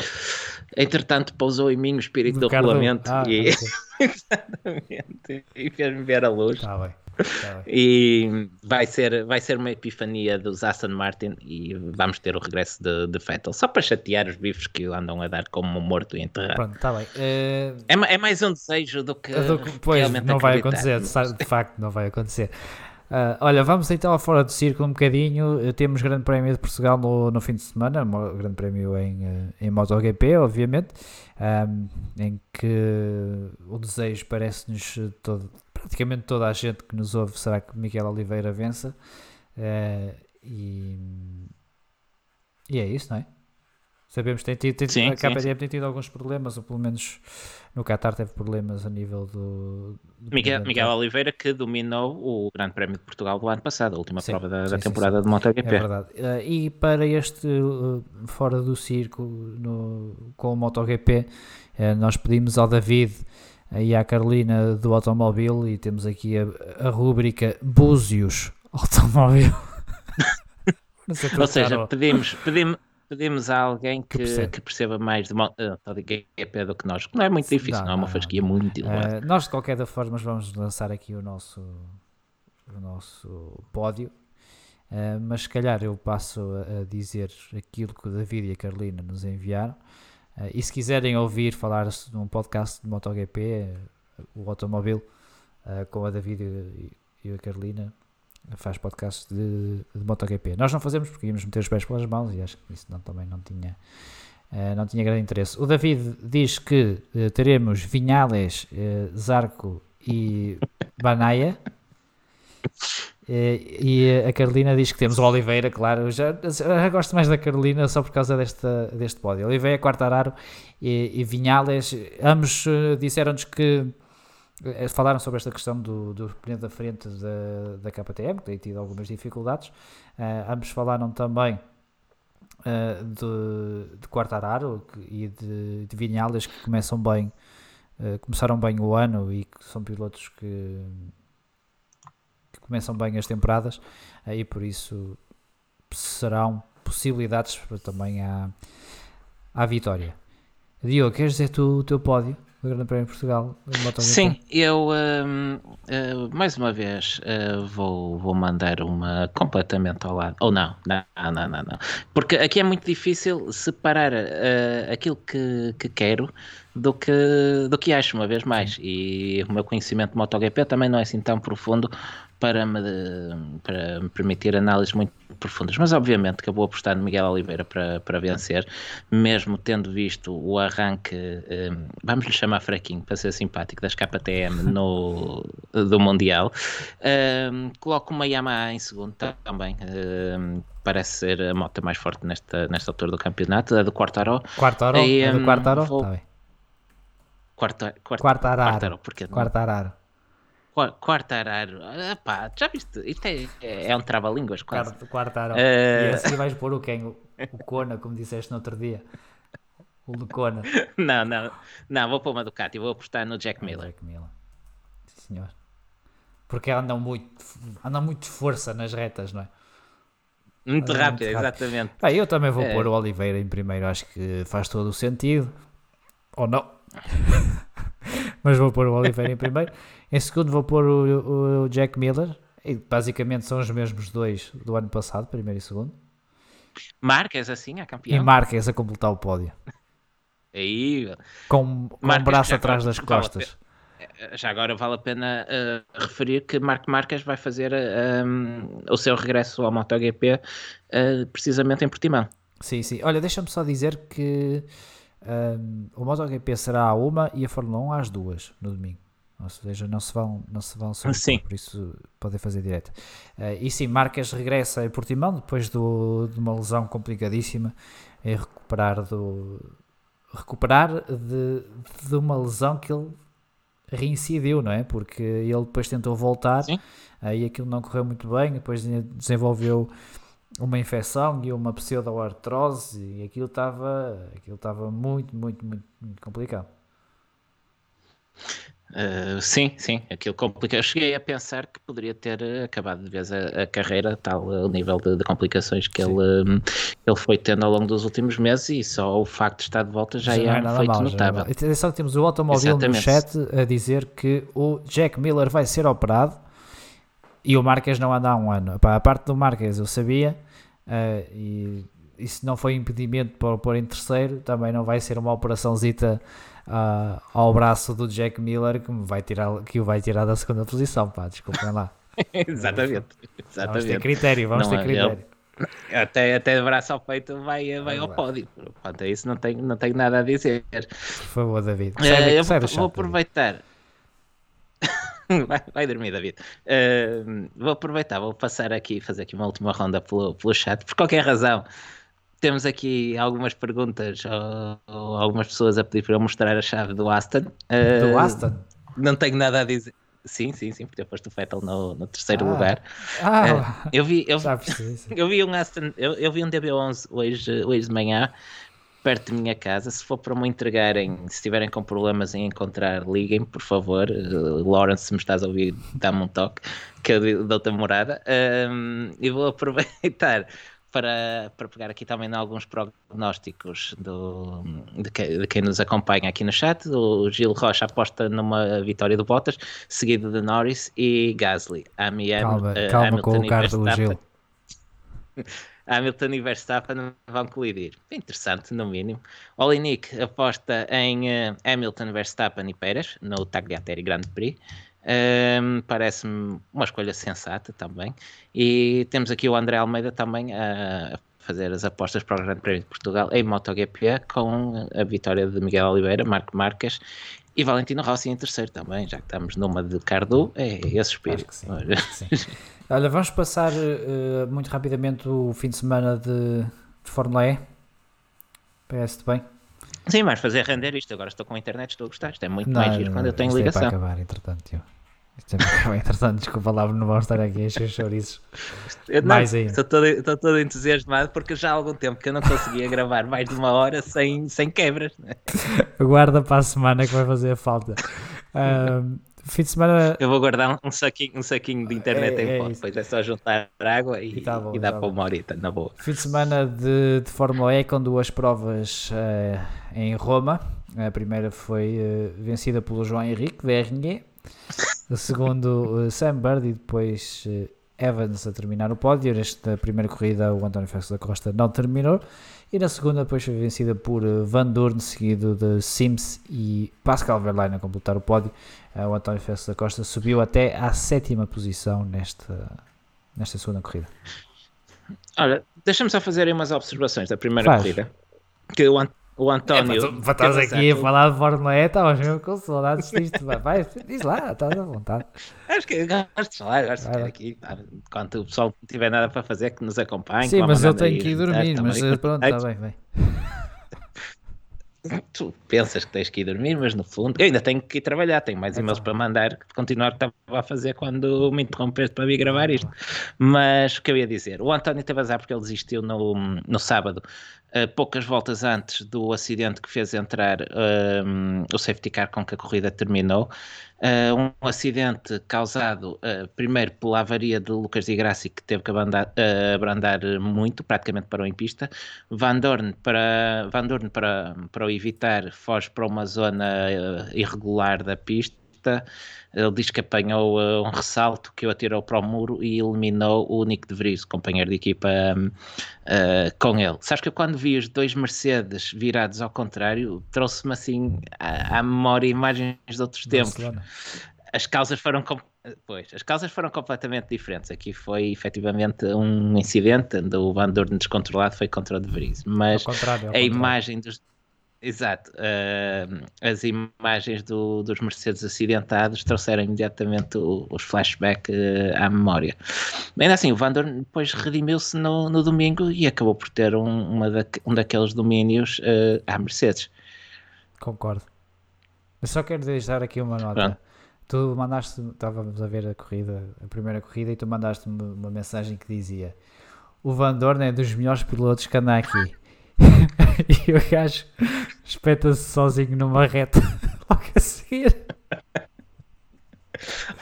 entretanto pousou em mim o espírito do, do regulamento ah, e, okay. Exatamente, e fez-me ver a luz. Está bem. Tá e vai ser, vai ser uma epifania dos Aston Martin e vamos ter o regresso de, de Vettel, só para chatear os bifes que andam a dar como morto e enterrado. Pronto, está bem. Uh... É, é, mais um desejo do que. Do que pois, não vai acontecer, de facto, não vai acontecer. Uh, olha, vamos então fora do círculo um bocadinho. Temos Grande Prémio de Portugal no, no fim de semana, Grande Prémio em, eh, em MotoGP, obviamente, um, em que o desejo parece-nos praticamente toda a gente que nos ouve será que Miguel Oliveira vença. Uh, e, e é isso, não é? Sabemos que tem tido, tem, a KTM tem tido alguns problemas, ou pelo menos no Qatar teve problemas a nível do. do Miguel, Miguel Oliveira que dominou o Grande Prémio de Portugal do ano passado, a última sim, prova da, sim, da temporada sim, de MotoGP. É verdade. Uh, e para este uh, fora do circo no, com o MotoGP, uh, nós pedimos ao David e à Carolina do automóvel e temos aqui a, a rúbrica Búzios Automóvel. Ou seja, pedimos, pedimos, pedimos a alguém que, que, perceba. que perceba mais de MotoGP do que nós. Não é muito difícil, não, não é uma fasquia muito uh, Nós, de qualquer das formas, vamos lançar aqui o nosso, o nosso pódio. Uh, mas se calhar eu passo a, a, dizer aquilo que o David e a Carolina nos enviaram. Uh, e se quiserem ouvir falar num podcast de MotoGP, o Automóvel, com a David e, e a Carolina, faz podcast de, de MotoGP. Nós não fazemos porque íamos meter os pés pelas mãos e acho que isso não, também não tinha, uh, não tinha grande interesse. O David diz que uh, teremos Vinhales, uh, Zarco e Banaia. e a Carolina diz que temos o Oliveira, claro. Eu já, já gosto mais da Carolina só por causa desta, deste pódio. Oliveira, Quartararo e, e Vinhales. Ambos disseram-nos que falaram sobre esta questão do, do da frente da, da KTM, que tem tido algumas dificuldades. Uh, ambos falaram também uh, de, de Quartararo e de, de Vinhales, que começam bem, uh, começaram bem o ano e que são pilotos que, que começam bem as temporadas e por isso serão possibilidades também à, à vitória. Diogo, queres dizer tu o teu pódio? Do Grande Prémio de Portugal. Sim, eu uh, uh, mais uma vez uh, vou, vou mandar uma completamente ao lado. Ou não, não, não, não, não. Porque aqui é muito difícil separar uh, aquilo que, que quero do que, do que acho, uma vez mais. E o meu conhecimento de MotoGP também não é assim tão profundo para me, para me permitir análises muito profundas. Mas obviamente que eu vou apostar no Miguel Oliveira para, para vencer, mesmo tendo visto o arranque, um, vamos lhe chamar fraquinho, para ser simpático, das KTM no, do Mundial. Um, coloco uma Yamaha em segundo também. Um, parece ser a moto mais forte nesta, nesta altura do campeonato, a do Quartaro. Quartaro? E, um, do Quartaro? Vou... Tá Quarta, quarta, Quartararo. Quartaro, porque Quartararo. Quartararo. Ah, pá, já viste? Isto é, é, é um trava-línguas quase. Quartararo. Uh... E assim vais pôr o quem? O, o Kona, como disseste no outro dia. O de Kona. Não, não. Não, vou pôr uma Ducati. Vou apostar no Jack Miller. Jack Miller. Sim, senhor. Porque andam muito, andam muito força nas retas, não é? Muito rápido, muito rápido, exatamente. Ah, eu também vou é. pôr o Oliveira em primeiro, acho que faz todo o sentido. Ou não. Mas vou pôr o Oliveira em primeiro. Em segundo vou pôr o, o, Jack Miller. E basicamente são os mesmos dois do ano passado, primeiro e segundo. Marques assim, a campeão. E Marques a completar o pódio. Aí, com, com um braço atrás das costas. Já agora vale a pena uh, referir que Marco Marques vai fazer uh, um, o seu regresso ao MotoGP uh, precisamente em Portimão. Sim, sim. Olha, deixa-me só dizer que um, o MotoGP será à uma e a Fórmula 1 às duas no domingo. Ou seja, não se vão, não se vão sim. por isso podem fazer direto. Uh, e sim, Marques regressa em Portimão depois do, de uma lesão complicadíssima em recuperar do recuperar de, de uma lesão que ele reincidiu, não é? Porque ele depois tentou voltar, sim. aí aquilo não correu muito bem, depois desenvolveu uma infecção e uma pseudoartrose e aquilo estava aquilo estava muito, muito, muito, muito complicado. Uh, sim, sim, aquilo complica. Eu cheguei a pensar que poderia ter acabado de vez a, a carreira, tal o nível de, de complicações que ele, ele foi tendo ao longo dos últimos meses e só o facto de estar de volta já, já é um feito mal, notável. Atenção que temos o automóvel no chat a dizer que o Jack Miller vai ser operado e o Marques não anda há um ano. a parte do Marques eu sabia uh, e isso não foi impedimento para pôr em terceiro, também não vai ser uma operaçãozita uh, ao braço do Jack Miller que, me vai tirar, que o vai tirar da segunda posição, pá, desculpem lá. exatamente, exatamente. Vamos ter critério, vamos não, ter critério. até, até braço ao peito vai, vai ao pódio. Quanto a isso não tenho, não tenho nada a dizer. Por favor, David. Uh, eu vou, vou aproveitar. vai, vai, dormir, David. Uh, vou aproveitar, vou passar aqui, fazer aqui uma última ronda pelo, pelo chat, por qualquer razão temos aqui algumas perguntas ou, ou, algumas pessoas a pedir para eu mostrar a chave do Aston. Uh, do Aston? Não tenho nada a dizer. Sim, sim, sim, porque eu posto o Vettel no, no terceiro ah. lugar. Ah, uh, eu vi, eu, eu vi um Aston, eu, eu vi um DB11 hoje, hoje de manhã, perto da minha casa. Se for para me entregarem, se estiverem com problemas em encontrar, liguem, por favor. Uh, Lawrence, se me estás a ouvir, dá-me um toque, que eu dou-te a morada. Um, e vou aproveitar para, para pegar aqui também alguns prognósticos do, de, que, de, quem nos acompanha aqui no chat. O Gil Rocha aposta numa vitória do Bottas, seguido de Norris e Gasly. calma, uh, calma Hamilton com o carro do Gil. Hamilton e Verstappen vão colidir. Interessante, no mínimo. Olinik aposta em uh, Hamilton, Verstappen e Pérez no Tagliatelle Grand Prix. Um, Parece-me uma escolha sensata também. E temos aqui o André Almeida também a fazer as apostas para o Grande Prémio de Portugal em MotoGP com a vitória de Miguel Oliveira, Marco Marques e Valentino Rossi em terceiro também, já que estamos numa de Cardo, é esse espírito. Sim. Olha, vamos passar uh, muito rapidamente o fim de semana de, de Fórmula E. Parece-te bem? Sim, mas fazer render isto. Agora estou com a internet, estou a gostar. Isto é muito não, mais giro quando eu tenho ligação. É para acabar, entretanto, tio. Isto é para acabar, entretanto, desculpa lá, não vamos estar aqui a encher chouriços. mais ainda. Estou todo, estou todo entusiasmado porque já há algum tempo que eu não conseguia gravar mais de uma hora sem, sem quebras. Né? Aguarda para a semana que vai fazer falta. Um, Fim de semana. Eu vou guardar um saquinho, um saquinho de internet é, em é pó, depois é só juntar água e, e, tá bom, e dá tá para uma horita, na boa. Fim de semana de, de Fórmula E com duas provas uh, em Roma. A primeira foi uh, vencida pelo João Henrique, VRNG. O segundo, uh, Sam Bird e depois Evans a terminar o pódio. Nesta primeira corrida, o António Félix da Costa não terminou. E na segunda, depois foi vencida por Van Dorn, seguido de Sims e Pascal Verlaine a completar o pódio. Eh, o António Félix da Costa subiu até à sétima posição nesta, nesta segunda corrida. Olha, deixa-me só fazer aí umas observações da primeira Faz. corrida. Que o, o António. É, estás aqui a falar de E, estavas mesmo com saudades disto. Vai, diz lá, estás à vontade. Acho que gosto de falar, gosto de ficar aqui. Enquanto o pessoal não tiver nada para fazer, que nos acompanhe. Sim, mas eu tenho que ir dormir, mas pronto, está bem, bem tu pensas que tens que ir dormir, mas no fundo eu ainda tenho que ir trabalhar, tenho mais e-mails para mandar, continuar o que estava a fazer quando me interrompeste para vir gravar isto. Mas o que eu ia dizer, o António teve azar porque ele desistiu no, no sábado, uh, poucas voltas antes do acidente que fez entrar uh, o safety car com que a corrida terminou. Uh, um acidente causado uh, primeiro pela avaria de Lucas Di Grassi, que teve que abrandar, uh, abrandar, muito, praticamente parou em pista. Van Dorn, para, Van Dorn para, para o evitar, foge para uma zona irregular da pista ele diz que apanhou uh, um ressalto que o atirou para o muro e eliminou o Nick de Vries, companheiro de equipa um, uh, com ele. Sabes que eu quando vi os dois Mercedes virados ao contrário, trouxe-me assim à, à, memória imagens de outros tempos. As causas foram Pois, as causas foram completamente diferentes. Aqui foi efetivamente um incidente onde o Van Dorn descontrolado foi contra o De Vries, mas a imagem dos Exato. Uh, as imagens do, dos Mercedes acidentados trouxeram imediatamente o, os flashbacks uh, à memória. Ainda assim, o Vandor depois redimiu-se no, no, domingo e acabou por ter um, da, um daqueles domínios uh, à Mercedes. Concordo. Eu só quero deixar aqui uma nota. Pronto. Tu mandaste, estávamos a ver a corrida, a primeira corrida, e tu mandaste-me uma mensagem que dizia o Van Dorn é dos melhores pilotos que anda aqui. e o gajo espeta-se sozinho numa reta logo a seguir.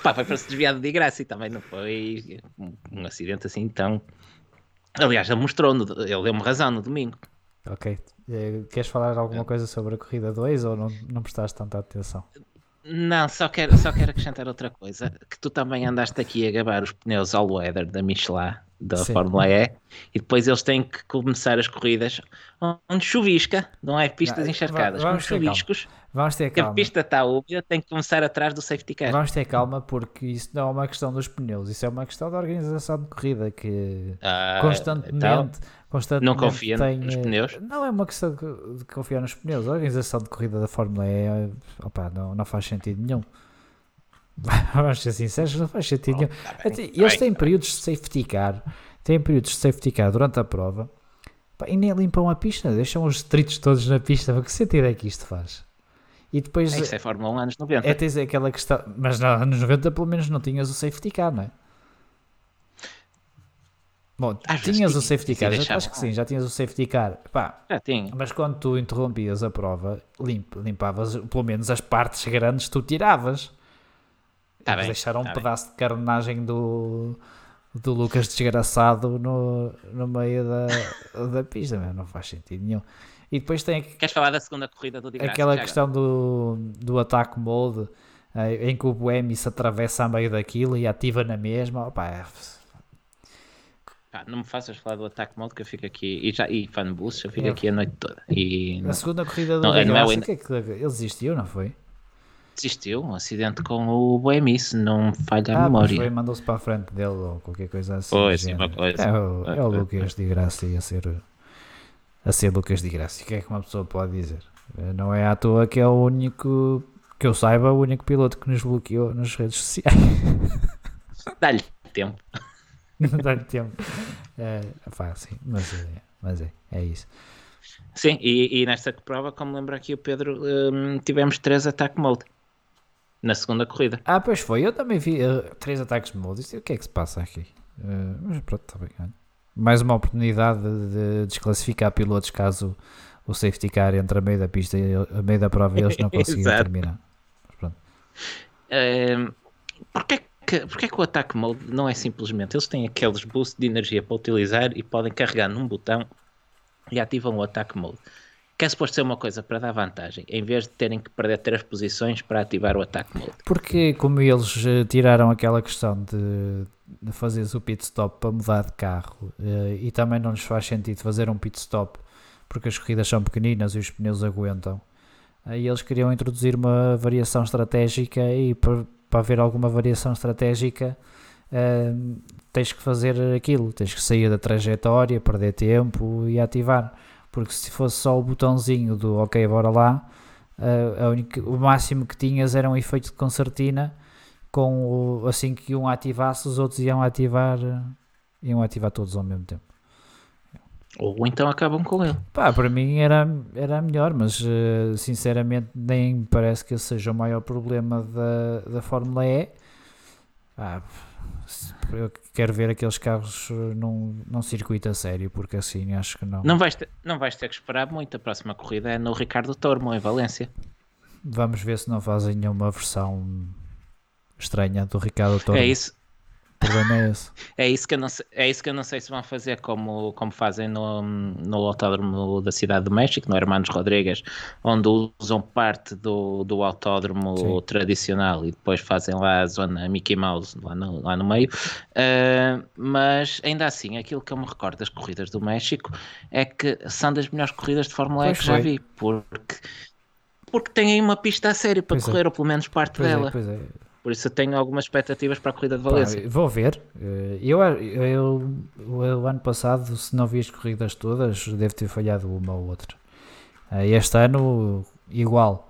Pá, foi para se desviar de graça e também não foi um, acidente assim tão. Aliás, ele mostrou, ele deu-me razão no domingo. Ok. Eh, Queres falar alguma coisa sobre a corrida 2 ou não, não prestaste tanta atenção? Não, só quero, só quero acrescentar outra coisa: que tu também andaste aqui a gabar os pneus all weather da Michelin, da Sim. Fórmula E, e depois eles têm que começar as corridas onde chuvisca, não é pistas Não, encharcadas, vamos com ter calma. chuviscos, Vamos ter que a calma. pista está úmida, tem que começar atrás do safety car. Vamos ter calma porque isso não é uma questão dos pneus, isso é uma questão da organização de corrida que Ah, constantemente, então, constantemente não confia tem, nos pneus? Não é uma questão de confiar nos pneus. A organização de corrida da Fórmula E eh, opa, não, não faz sentido nenhum. Vamos ser sinceros, não faz sentido nenhum. tá bem, Até- tá Eles têm períodos de safety car, têm períodos de safety car durante a prova e nem limpam a pista, deixam os detritos todos na pista. Que sentido é que isto faz? E depois Isso é Fórmula 1 anos 90. é tens aquela questão, mas nos anos 90 pelo menos não tinhas o safety car, não é? Bom, Às tinhas o safety e car, já, acho que sim, já tinhas o safety car. Pá, Já tinha. mas quando tu interrompias a prova, limp, limpavas pelo menos as partes grandes, tu tiravas. Tá bem, deixaram tá um bem. pedaço de carnagem do, do Lucas desgraçado no, no meio da, da pista, meu, não faz sentido nenhum. E depois tem Queres falar da segunda corrida do aquela questão do, do ataque mode eh, em que o Boemi se atravessa a meio daquilo e ativa na mesma. Opa, é-? Pá, não me faças falar do ataque mode que eu fico aqui e, já, e fan boost, eu fico É. aqui a noite toda. E a segunda corrida do Não, Di não é o que é que ele desistiu, não foi? Desistiu um acidente com o Boemi, se não me falha a Ah, mas memória. foi, mandou-se para a frente dele ou qualquer coisa assim. Foi, sim, uma coisa. É o, é o Foi, Lucas de Graça a ser, a ser Lucas de Graça. O que é que uma pessoa pode dizer? Eh, Não é à toa que é o único, que eu saiba, o único piloto que nos bloqueou nas redes sociais. Dá-lhe tempo. Não dá-lhe tempo. É, pá, sim, mas, é, mas é, é isso. Sim, e, e nesta prova, como lembra aqui o Pedro, hum, tivemos três ataque mode na segunda corrida. Ah, pois foi, eu também vi eh, três ataques. Isto, o que é que se passa aqui? Eh, mas pronto, está bem. olha. Mais uma oportunidade de desclassificar pilotos caso o safety car entre a meio da pista e a meio da prova e eles não conseguiram Exato. terminar. Mas pronto. Hum, Porquê que, porquê que o ataque mode não é simplesmente eles têm aqueles boosts de energia para utilizar e podem carregar num botão e ativam o ataque mode? Que é suposto ser uma coisa para dar vantagem, em vez de terem que perder três posições para ativar o ataque mode. Porque como eles eh, tiraram aquela questão de, de fazeres o pit stop para mudar de carro eh, e também não nos faz sentido fazer um pit stop porque as corridas são pequeninas e os pneus aguentam, aí eles queriam introduzir uma variação estratégica e para, para haver alguma variação estratégica eh, tens que fazer aquilo, tens que sair da trajetória, perder tempo e ativar. Porque se fosse só o botãozinho do ok, bora lá, Uh, a única- o máximo que tinhas era um efeito de concertina com o, assim que um ativasse os outros iam ativar uh, iam ativar todos ao mesmo tempo Ou então acabam com ele. pá, para mim era, era melhor mas uh, sinceramente nem me parece que esse seja o maior problema da, da Fórmula E se- eu quero ver aqueles carros uh, num, num circuito a sério porque assim acho que não, Não vais, ter, não vais ter que esperar muito. A próxima corrida é no Ricardo Tormo, em Valência. vamos ver se não fazem nenhuma versão estranha do Ricardo Toro É isso, problema é esse é, isso que eu não sei, é isso que eu não sei se vão fazer como, como fazem no, no autódromo da Cidade do México, no Hermanos Rodrigues, onde usam parte do, do autódromo Sim. tradicional e depois fazem lá a zona Mickey Mouse lá no, lá no meio. Ah, mas ainda assim, aquilo que eu me recordo das corridas do México é que são das melhores corridas de Fórmula E Pois que já foi. vi, porque, porque tem aí uma pista a sério para Pois é. correr, ou pelo menos parte Pois dela. é, pois é. Por isso eu tenho algumas expectativas para a corrida de Pá, Valência. vou ver. Eh, Eu, eu, o ano passado, se não vi as corridas todas, devo ter falhado uma ou outra. Eh, Este ano, igual.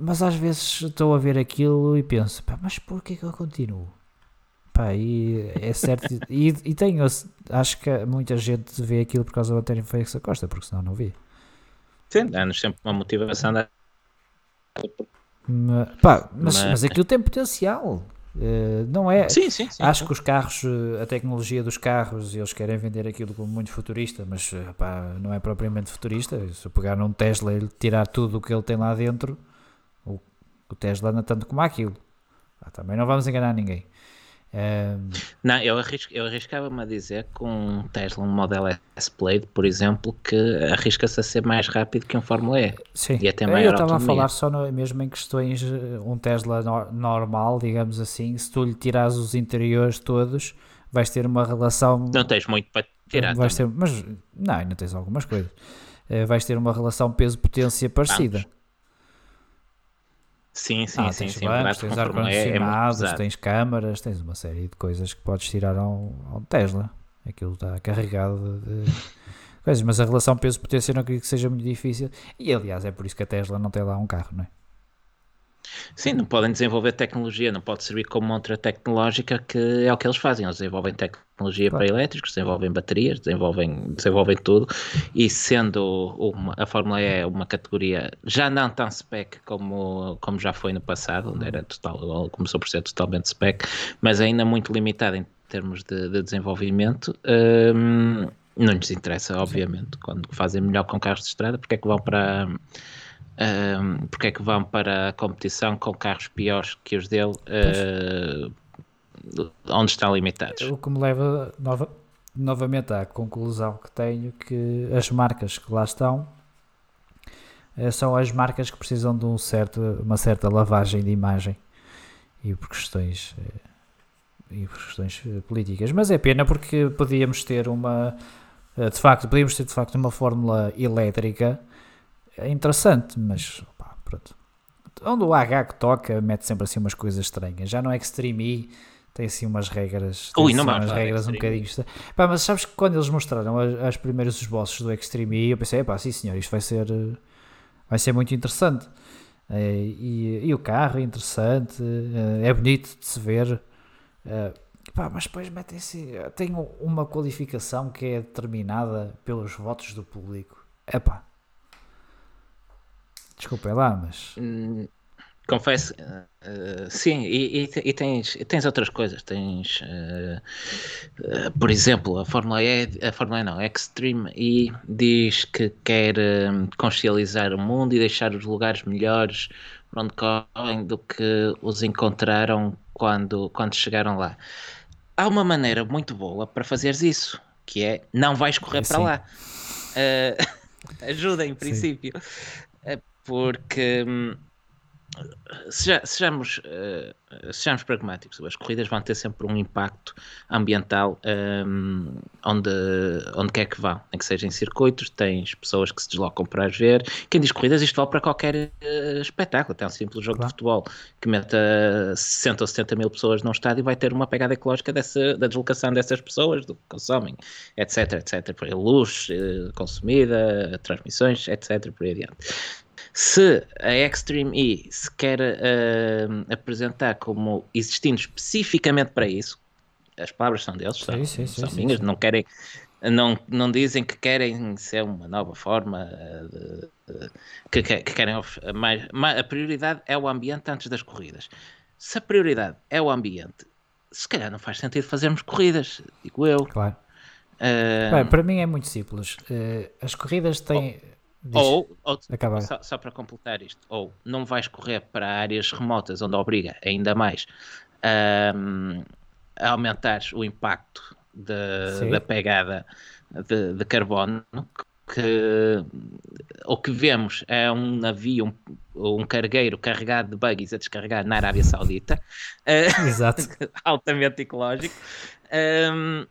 Mas às vezes estou a ver aquilo e penso, pá, mas porquê que eu continuo? Pá, e é certo. e, e tenho, acho que muita gente vê aquilo por causa do António Félix Costa, porque senão não vi. Sim, dá-nos sempre uma motivação. Da... Ma- pá, mas, Mas- mas aquilo tem potencial. Uh, não é. Sim, sim, sim, Acho que os carros, a tecnologia dos carros, eles querem vender aquilo como muito futurista, mas pá, não é propriamente futurista. Se eu pegar num Tesla e tirar tudo o que ele tem lá dentro, o, o Tesla anda tanto como aquilo. Ah, também não vamos enganar ninguém. Um... Não, eu, arrisco, eu arriscava-me a dizer que um Tesla, um Model S Plaid, por exemplo, que arrisca-se a ser mais rápido que um Fórmula E. Sim, e até maior eu estava a falar só no, mesmo em questões, um Tesla no, normal, digamos assim, se tu lhe tirares os interiores todos, vais ter uma relação... Não tens muito para tirar vais ter, Mas, não, ainda tens algumas coisas. Uh, vais ter uma relação peso-potência parecida. Vamos. Sim, sim, ah, sim. Tens sim, bancos, tens ar-condicionados, é, é tens câmaras, tens uma série de coisas que podes tirar ao, ao Tesla. Aquilo está carregado de, de coisas, mas a relação peso-potência não acredito que seja muito difícil. E aliás, é por isso que a Tesla não tem lá um carro, não é? Sim, não podem desenvolver tecnologia, não pode servir como montra tecnológica que é o que eles fazem. Eles desenvolvem tecnologia claro. para elétricos, desenvolvem baterias, desenvolvem, desenvolvem tudo. E sendo uma, a Fórmula E uma categoria já não tão spec como, como já foi no passado, onde era total, começou por ser totalmente spec, mas ainda muito limitada em termos de, de desenvolvimento. Hum, não lhes interessa, obviamente, quando fazem melhor com carros de estrada, porque é que vão para um, porque é que vão para a competição com carros piores que os dele, uh, onde estão limitados. O que me leva nova, novamente à conclusão que tenho que as marcas que lá estão uh, são as marcas que precisam de um certo, uma certa lavagem de imagem e por questões uh, e por questões políticas, mas é pena porque podíamos ter uma de facto, podíamos ter de facto uma fórmula elétrica é interessante, mas pá, pronto. Onde o H que toca mete sempre assim umas coisas estranhas. Já no Extreme E tem assim umas regras. Ui, não assim umas regras um bocadinho. Pá, mas sabes que quando eles mostraram as, as primeiras esboços do Extreme E, eu pensei, pá, sim senhor, isto vai ser, vai ser muito interessante. É, e, e, o carro é interessante, é, é bonito de se ver. É, pá, mas depois metem-se. Tem uma qualificação que é determinada pelos votos do público. É pá, Desculpem lá, mas. Hum, confesso, uh, sim, e, e, e, tens, tens outras coisas. Tens, uh, uh, por exemplo, a Fórmula E, a Fórmula E não, a Extreme E diz que quer consciencializar o mundo e deixar os lugares melhores para onde correm do que os encontraram quando, quando chegaram lá. Há uma maneira muito boa para fazeres isso, que é não vais correr para lá. ajuda, em princípio porque hum, seja, sejamos, uh, sejamos pragmáticos, as corridas vão ter sempre um impacto ambiental um, onde, onde quer que vão, nem que seja em circuitos, tens pessoas que se deslocam para as ver. Quem diz corridas, isto vale para qualquer uh, espetáculo, até um simples jogo claro. de futebol que meta 60 ou 70 mil pessoas num estádio vai ter uma pegada ecológica dessa, da deslocação dessas pessoas, do que consomem, etc, etc, por aí, luz uh, consumida, transmissões, etc, por aí adiante. Se a Extreme E se quer uh, apresentar como existindo especificamente para isso, as palavras são deles, são, sim, sim, são sim, minhas, não querem, não, não dizem que querem ser uma nova forma de, de, que, que, querem mais, mais, a prioridade é o ambiente antes das corridas. Se a prioridade é o ambiente, se calhar não faz sentido fazermos corridas, digo eu. Claro. Uh, Bem, para mim é muito simples. Uh, as corridas têm. Oh ou, ou só, só, para completar isto, ou não vais correr para áreas remotas onde obriga ainda mais um, a aumentar o impacto de, da pegada de, de, carbono, que o que vemos é um navio, um, um cargueiro carregado de buggies a descarregar na Arábia Saudita, Exato. altamente ecológico, um,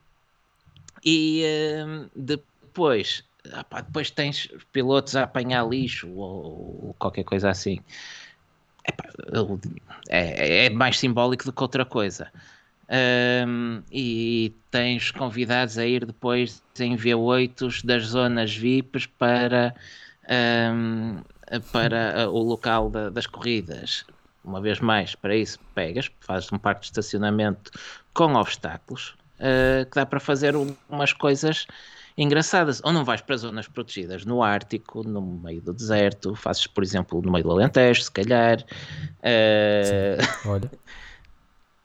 e um, depois ah, depois tens pilotos a apanhar lixo ou, ou qualquer coisa assim. É, é, mais simbólico do que outra coisa. Um, e tens convidados a ir depois em V8 das zonas VIPs para, um, para o local da, das corridas. Uma vez mais, para isso pegas, fazes um parque de estacionamento com obstáculos, uh, que dá para fazer umas coisas engraçadas. Ou não vais para zonas protegidas no Ártico, no meio do deserto, fazes, por exemplo, no meio do Alentejo, se calhar. Uh... Olha.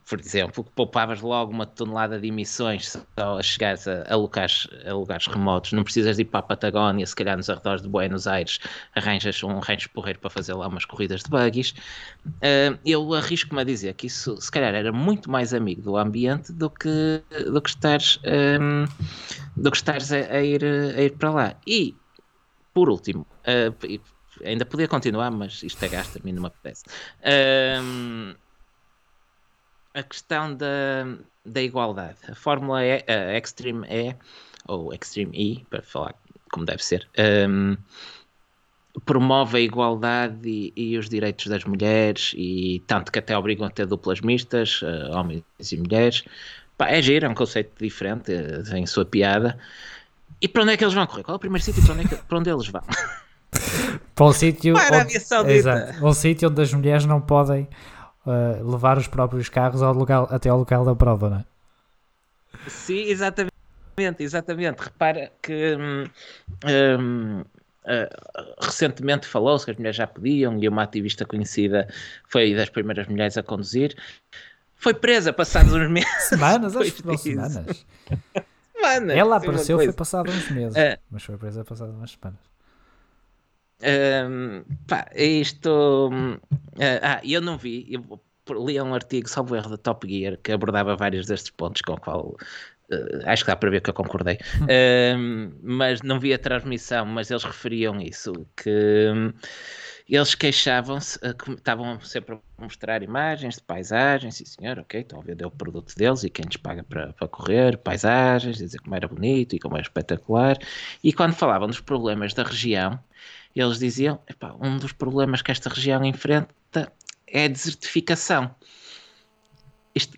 Por exemplo, que poupavas logo uma tonelada de emissões só a chegares a, a, lugares, a lugares remotos. Não precisas ir para a Patagónia, se calhar nos arredores de Buenos Aires arranjas um rancho porreiro para fazer lá umas corridas de buggies. Uh, eu arrisco-me a dizer que isso, se calhar, era muito mais amigo do ambiente do que, do que estares, um, do que estares a, a, ir, a ir para lá. E, por último, uh, ainda podia continuar, mas isto é mim não me apetece. A questão da, da igualdade. A Fórmula E, a Extreme E, ou Extreme E, para falar como deve ser, um, promove a igualdade e, e, os direitos das mulheres, e tanto que até obrigam a ter duplas mistas, uh, homens e mulheres. Pá, é giro, é um conceito diferente, uh, tem sua piada. E para onde é que eles vão correr? Qual é o primeiro sítio para onde, é que, para onde eles vão? para um sítio onde, um sítio onde as mulheres não podem uh, levar os próprios carros ao local, até ao local da prova, não é? Sim, exatamente, exatamente. Repara que hum, hum, uh, recentemente falou-se que as mulheres já podiam e uma ativista conhecida foi das primeiras mulheres a conduzir. Foi presa passados uns meses. Semanas, acho que semanas. semanas. Ela apareceu, foi passado uns meses, uh, mas foi presa passadas umas semanas. Um, pá, isto. Uh, ah, eu não vi. Eu li um artigo, salvo erro, da Top Gear que abordava vários destes pontos com o qual. Uh, acho que dá para ver que eu concordei, uh, mas não vi a transmissão. Mas eles referiam isso: que um, eles queixavam-se, uh, estavam sempre a mostrar imagens de paisagens, sim senhor, ok, estão a vender o produto deles e quem lhes paga para, para correr, paisagens, dizer como era bonito e como era espetacular. E quando falavam dos problemas da região, eles diziam: um dos problemas que esta região enfrenta é a desertificação. Isto,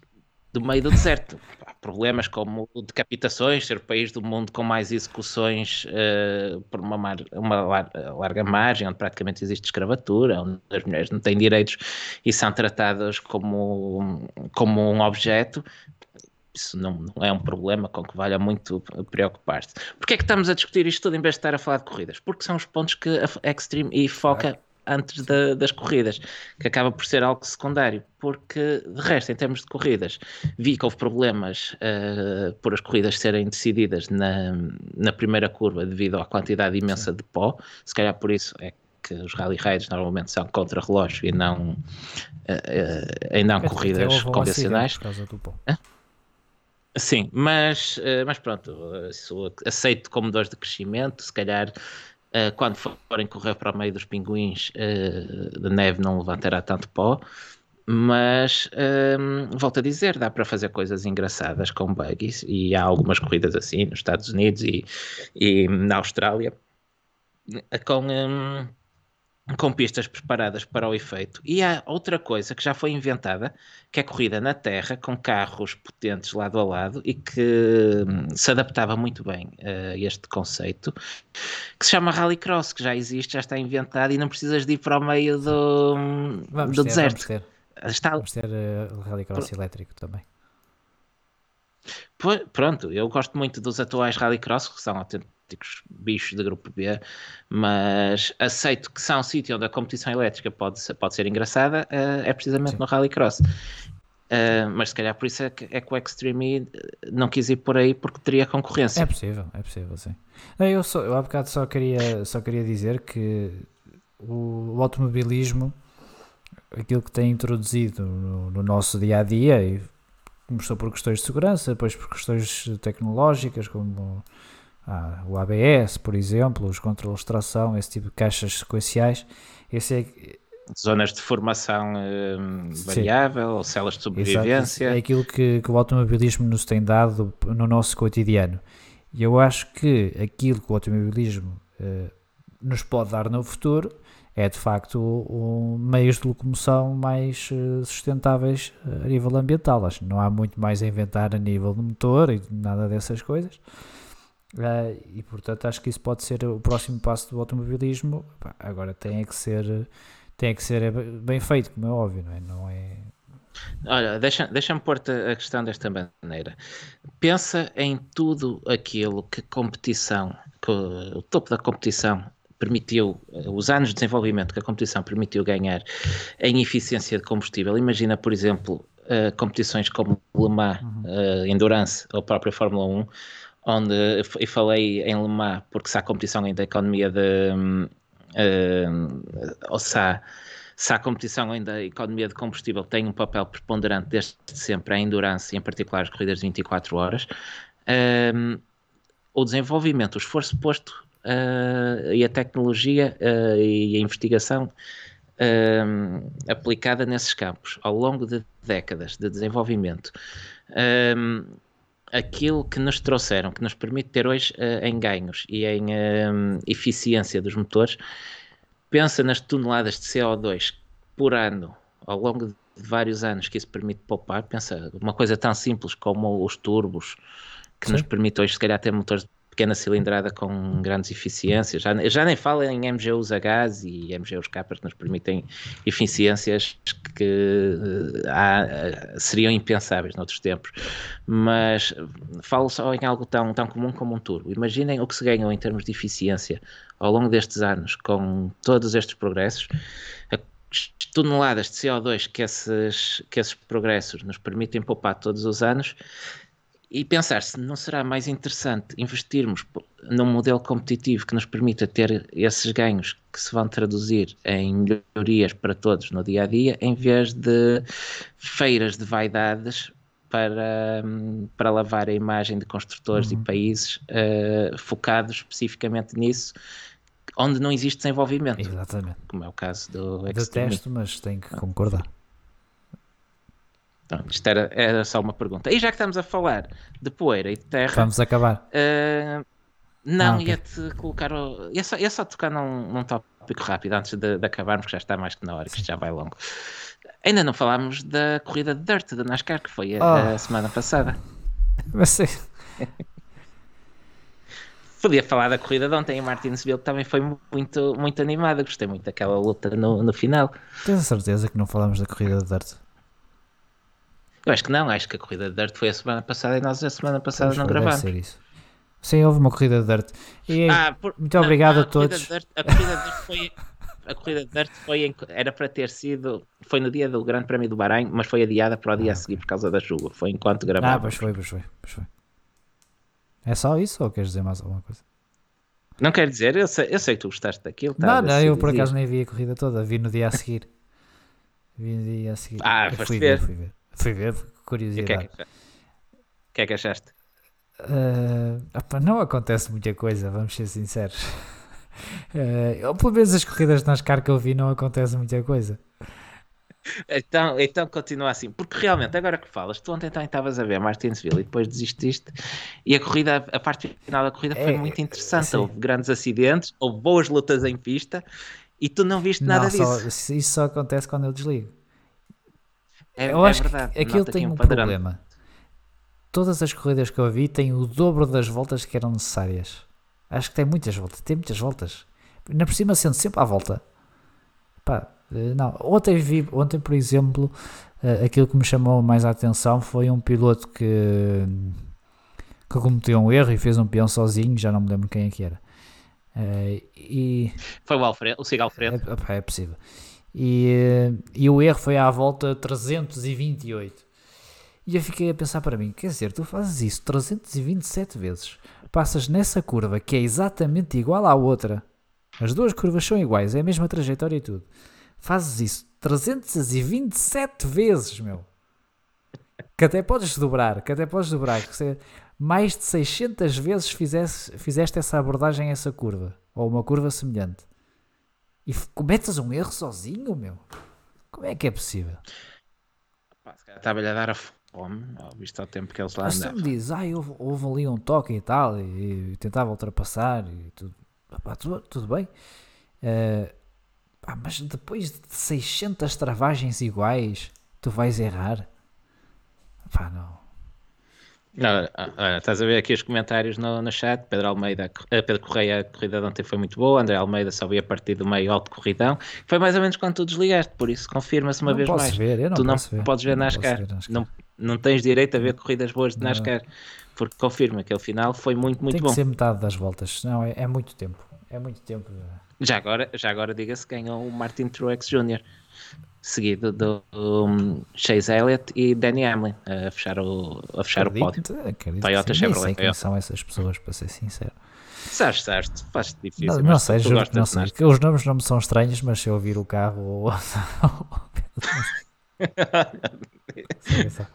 do meio do deserto. problemas como decapitações, ser o país do mundo com mais execuções uh, por uma, mar, uma larga margem, onde praticamente existe escravatura, onde as mulheres não têm direitos e são tratadas como, como um objeto, isso não, não, é um problema com que valha muito preocupar-se. Porquê é que estamos a discutir isto tudo em vez de estar a falar de corridas? Porque são os pontos que a Extreme e foca antes da, das corridas, que acaba por ser algo secundário, porque de resto, em termos de corridas, vi que houve problemas uh, por as corridas serem decididas na, na primeira curva devido à quantidade imensa de pó, se calhar por isso é que os rally raids normalmente são contra relógio e não, uh, uh, e não corridas convencionais. Por causa do pó. Sim, mas, eh, mas pronto, aceito como dores de crescimento, se calhar eh, quando forem correr para o meio dos pinguins eh, de neve não levantará tanto pó, mas um, volto a dizer, dá para fazer coisas engraçadas com buggies e há algumas corridas assim nos Estados Unidos e, e na Austrália. Com, um, com pistas preparadas para o efeito. E há outra coisa que já foi inventada, que é corrida na terra, com carros potentes lado a lado e que hum, se adaptava muito bem a este conceito, que se chama Rallycross, que já existe, já está inventado e não precisas de ir para o meio do, vamos do ter, deserto. Vamos ter, está... vamos ter uh, Rallycross Por... elétrico também. Pronto, eu gosto muito dos atuais Rallycross, que são autênticos bichos de grupo B, mas aceito que são um sítio onde a competição elétrica pode ser, pode ser engraçada, uh, é precisamente Sim. no Rallycross. Uh, mas se calhar por isso é que, é que o Extreme E não quis ir por aí porque teria concorrência. É possível, é possível, sim. Eu, só, eu há bocado só queria, só queria dizer que o, o automobilismo, aquilo que tem introduzido no, no nosso dia a dia, começou por questões de segurança, depois por questões tecnológicas, como ah, o ABS, por exemplo, os controles de tração, esse tipo de caixas sequenciais. Esse é, Zonas de formação hum, variável, ou celas de sobrevivência. Exato. É aquilo que, que o automobilismo nos tem dado no nosso cotidiano. E eu acho que aquilo que o automobilismo uh, nos pode dar no futuro é de facto um, meios de locomoção mais uh, sustentáveis a nível ambiental. Acho que não há muito mais a inventar a nível de motor e nada dessas coisas. Uh, e portanto acho que isso pode ser o próximo passo do automobilismo. Agora tem que ser, tem que ser bem feito, como é óbvio, não é? Não é... Olha, deixa-me deixa pôr-te a questão desta maneira. Pensa em tudo aquilo que competição, que o topo da competição permitiu, os anos de desenvolvimento que a competição permitiu ganhar em eficiência de combustível. Imagina, por exemplo, competições como Le Mans, uhum. uh, Endurance ou a própria Fórmula 1, onde e falei em Le Mans porque se há competição ainda da economia de uh, ou se há, se há competição ainda da economia de combustível tem um papel preponderante desde sempre a endurance e em particular as corridas de 24 horas um, o desenvolvimento, o esforço posto uh, e a tecnologia uh, e a investigação um, aplicada nesses campos ao longo de décadas de desenvolvimento. Um, aquilo que nos trouxeram, que nos permite ter hoje uh, em ganhos e em um, eficiência dos motores, pensa nas toneladas de CO2 por ano ao longo de vários anos que isso permite poupar. Pensa uma coisa tão simples como os turbos, que Sim. nos permite hoje, se calhar, ter motores pequena cilindrada com grandes eficiências. Já, já nem falo em MGUs a gás e MGUs capas que nos permitem eficiências que uh, há, uh, seriam impensáveis noutros tempos. Mas falo só em algo tão, tão comum como um turbo. Imaginem o que se ganhou em termos de eficiência ao longo destes anos com todos estes progressos. As toneladas de CO2 que esses, que esses progressos nos permitem poupar todos os anos e pensar se não será mais interessante investirmos num modelo competitivo que nos permita ter esses ganhos que se vão traduzir em melhorias para todos no dia a dia, em vez de feiras de vaidades para, para lavar a imagem de construtores uhum. e países uh, focados especificamente nisso, onde não existe desenvolvimento. Exatamente. Como é o caso do Detesto, mas tenho que concordar. Então, isto era, era só uma pergunta. E já que estamos a falar de poeira e de terra. Vamos acabar. Uh, não, ah, okay. ia-te colocar. O, ia, só, ia só tocar num, num tópico rápido antes de, de acabarmos, que já está mais que na hora, que isto já vai longo. Ainda não falámos da corrida de Dirt da NASCAR, que foi a, oh. a semana passada. Você. Podia falar da corrida de ontem em Martinsville, que também foi muito, muito animada. Gostei muito daquela luta no, no final. Tens a certeza que não falámos da corrida de Dirt? Eu acho que não, acho que a corrida de Dirt foi a semana passada e nós a semana passada não gravamos. Ser isso. Sim, houve uma corrida de Dirt. E, ah, por, muito não, obrigado a, a todos. Dirt, a corrida de Dirt foi. A corrida de Dirt foi em, era para ter sido. Foi no dia do Grande Prémio do Bahrein, mas foi adiada para o dia ah. a seguir por causa da chuva. Foi enquanto gravávamos. Ah, pois foi, pois foi, pois foi. É só isso ou queres dizer mais alguma coisa? Não quero dizer, eu sei, eu sei que tu gostaste daquilo. Não, não, eu por acaso nem vi a corrida toda, vi no dia a seguir. vi no dia a seguir. Ah, foste ver. ver. Fui ver, fui ver, curiosidade. O que, é que, achaste? Uh, opa, não acontece muita coisa, vamos ser sinceros. Uh, ou pelo menos as corridas de NASCAR que eu vi não acontece muita coisa. Então, então continua assim, porque realmente, agora que falas, tu ontem também estavas a ver Martinsville e depois desististe, e a corrida, a parte final da corrida foi é, muito interessante. Sim. Houve grandes acidentes, houve boas lutas em pista e tu não viste nada não, disso. isso só acontece quando eu desligo. É, eu é acho verdade. que aquilo tem um, um problema. Todas as corridas que eu vi têm o dobro das voltas que eram necessárias. Acho que tem muitas voltas. Tem muitas voltas. Na por cima, sendo sempre à volta. Pá, eh, não. Ontem vi, ontem, por exemplo, eh, aquilo que me chamou mais a atenção foi um piloto que, que cometeu um erro e fez um peão sozinho. Já não me lembro quem é que era. Eh, e, foi o Alfredo, o Sig Alfredo. É, é possível. E, e o erro foi à volta 328. E eu fiquei a pensar para mim: quer dizer, tu fazes isso 327 vezes, passas nessa curva que é exatamente igual à outra, as duas curvas são iguais, é a mesma trajetória e tudo. Fazes isso 327 vezes, meu. Que até podes dobrar, que até podes dobrar. Que você, mais de 600 vezes fizesse, fizeste essa abordagem a essa curva, ou uma curva semelhante. E cometes um erro sozinho, meu? Como é que é possível? Estava-lhe a dar a fome, visto ao tempo que eles lá andavam. Mas me diz, ah, houve, houve, ali um toque e tal, e, e tentava ultrapassar e tudo. tudo, tudo, bem. Uh, mas depois de 600 travagens iguais, tu vais errar? Pá, não. Não, ah, estás a ver aqui os comentários no, no chat. Pedro Almeida, Pedro Correia, a corrida de ontem foi muito boa. André Almeida só veio a partir do meio alto corridão. Foi mais ou menos quando tu desligaste, por isso confirma-se uma não vez mais. Ver, eu não tu não ver. podes ver NASCAR. Não, NASCAR. Não, não tens direito a ver corridas boas de NASCAR, porque confirma que o final foi muito, muito Tem bom. Tem que ser metade das voltas, não é, é muito tempo. É muito tempo. Já agora, já agora diga-se, ganhou o Martin Truex Jr. seguido do um, Chase Elliott e Danny Hamlin a fechar o, a fechar acredito, o pódio. Acredito Toyota sim, Chevrolet. Sei quem são essas pessoas, para ser sincero. Sabes, sabes, faz difícil. Não, não sei, juro não sei. Os nomes não me são estranhos, mas se eu ouvir o carro.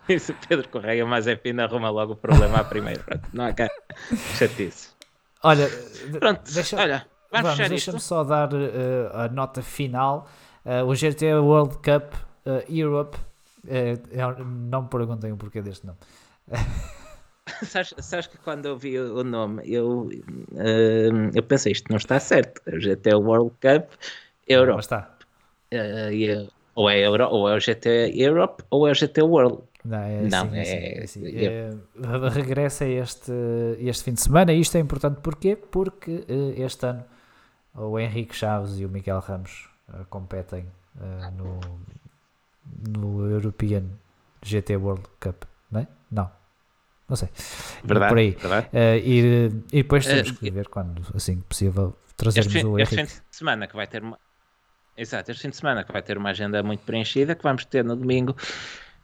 Isso, Pedro Correia, mas é fina, arruma logo o problema à primeira. Não há cá chatice. Olha, Pronto, deixa, olha, vamos, vamos deixa-me só dar uh, a nota final. Uh, o GT World Cup uh, Europe. não me perguntem o porquê deste nome. sabes, sabes, que quando eu vi o nome, eu, eu pensei, isto não está certo. O GT World Cup Europe. Está. Uh, ou é, Euro, ou é o GT Europe ou é o GT World. Não, é, assim, não é, é, assim, é, é, regressa este, este fim de semana. Isto é importante porquê? porque uh, este ano o Henrique Chaves e o Miguel Ramos uh, competem uh, no, no European GT World Cup, não é? Não, não sei. Verdade, por aí. Verdade. E, e, depois temos que ver quando assim possível trazermos este, o Henrique. Este fim de semana que vai ter uma Exato, este fim de semana que vai ter uma agenda muito preenchida, que vamos ter no domingo.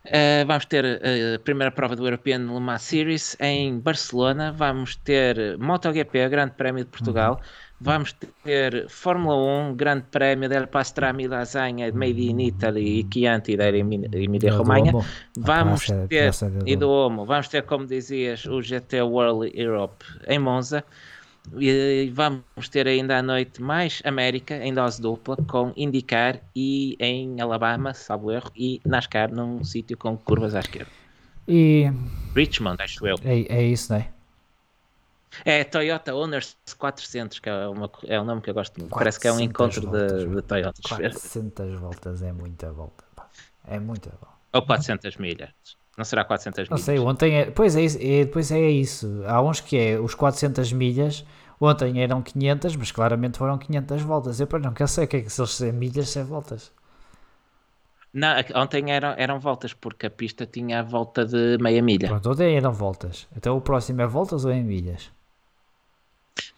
Uh, vamos ter a primeira prova do European Le Mans Series em Barcelona. Vamos ter MotoGP, Grande Prémio de Portugal. Uhum. Vamos ter Fórmula 1, Grande Prémio del Pastrami Lasagna, Made in Italy e Chianti da Emília Romagna. Vamos ter, e do Omo, vamos ter, como dizias, o GT World Europe em Monza. E vamos ter ainda à noite mais América em dose dupla com IndyCar e em Alabama, salvo erro, e NASCAR num sítio com curvas à esquerda. E Richmond, acho eu. É, é isso, não é? É Toyota Owners 400, que é, uma, é um nome que eu gosto muito. Parece que é um encontro voltas, de, de Toyota. 400 voltas é muita volta. É muita volta. Ou 400 milhas. Não será 400 milhas? Não sei, ontem é, pois é, é, depois é isso. Há uns que é os 400 milhas, ontem eram 500, mas claramente foram 500 voltas. Eu não quero saber o que é que se eles são milhas, se é voltas. Não, ontem eram, eram voltas, porque a pista tinha a volta de meia milha. Pronto, ontem eram voltas. Então o próximo é voltas ou é em milhas?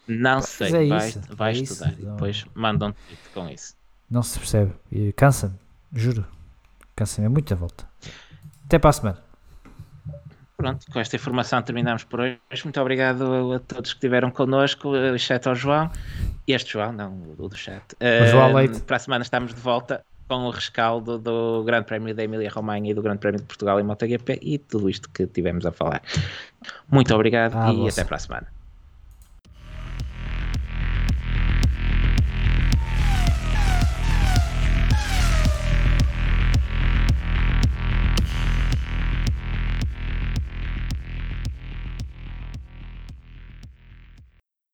Não sei, é vai, isso, vai é estudar isso. e depois mandam tweet com isso. Não se percebe. Cansa-me, juro. Cansa-me, é muita volta. Até para a semana. Pronto, com esta informação terminamos por hoje. Muito obrigado a todos que estiveram connosco, exceto ao João. Este João, não o do chat. O João Leite. Para a semana estamos de volta com o rescaldo do Grande Prémio da Emília-Romanha e do Grande Prémio de Portugal em MotoGP e tudo isto que tivemos a falar. Muito obrigado ah, e você. até para a semana.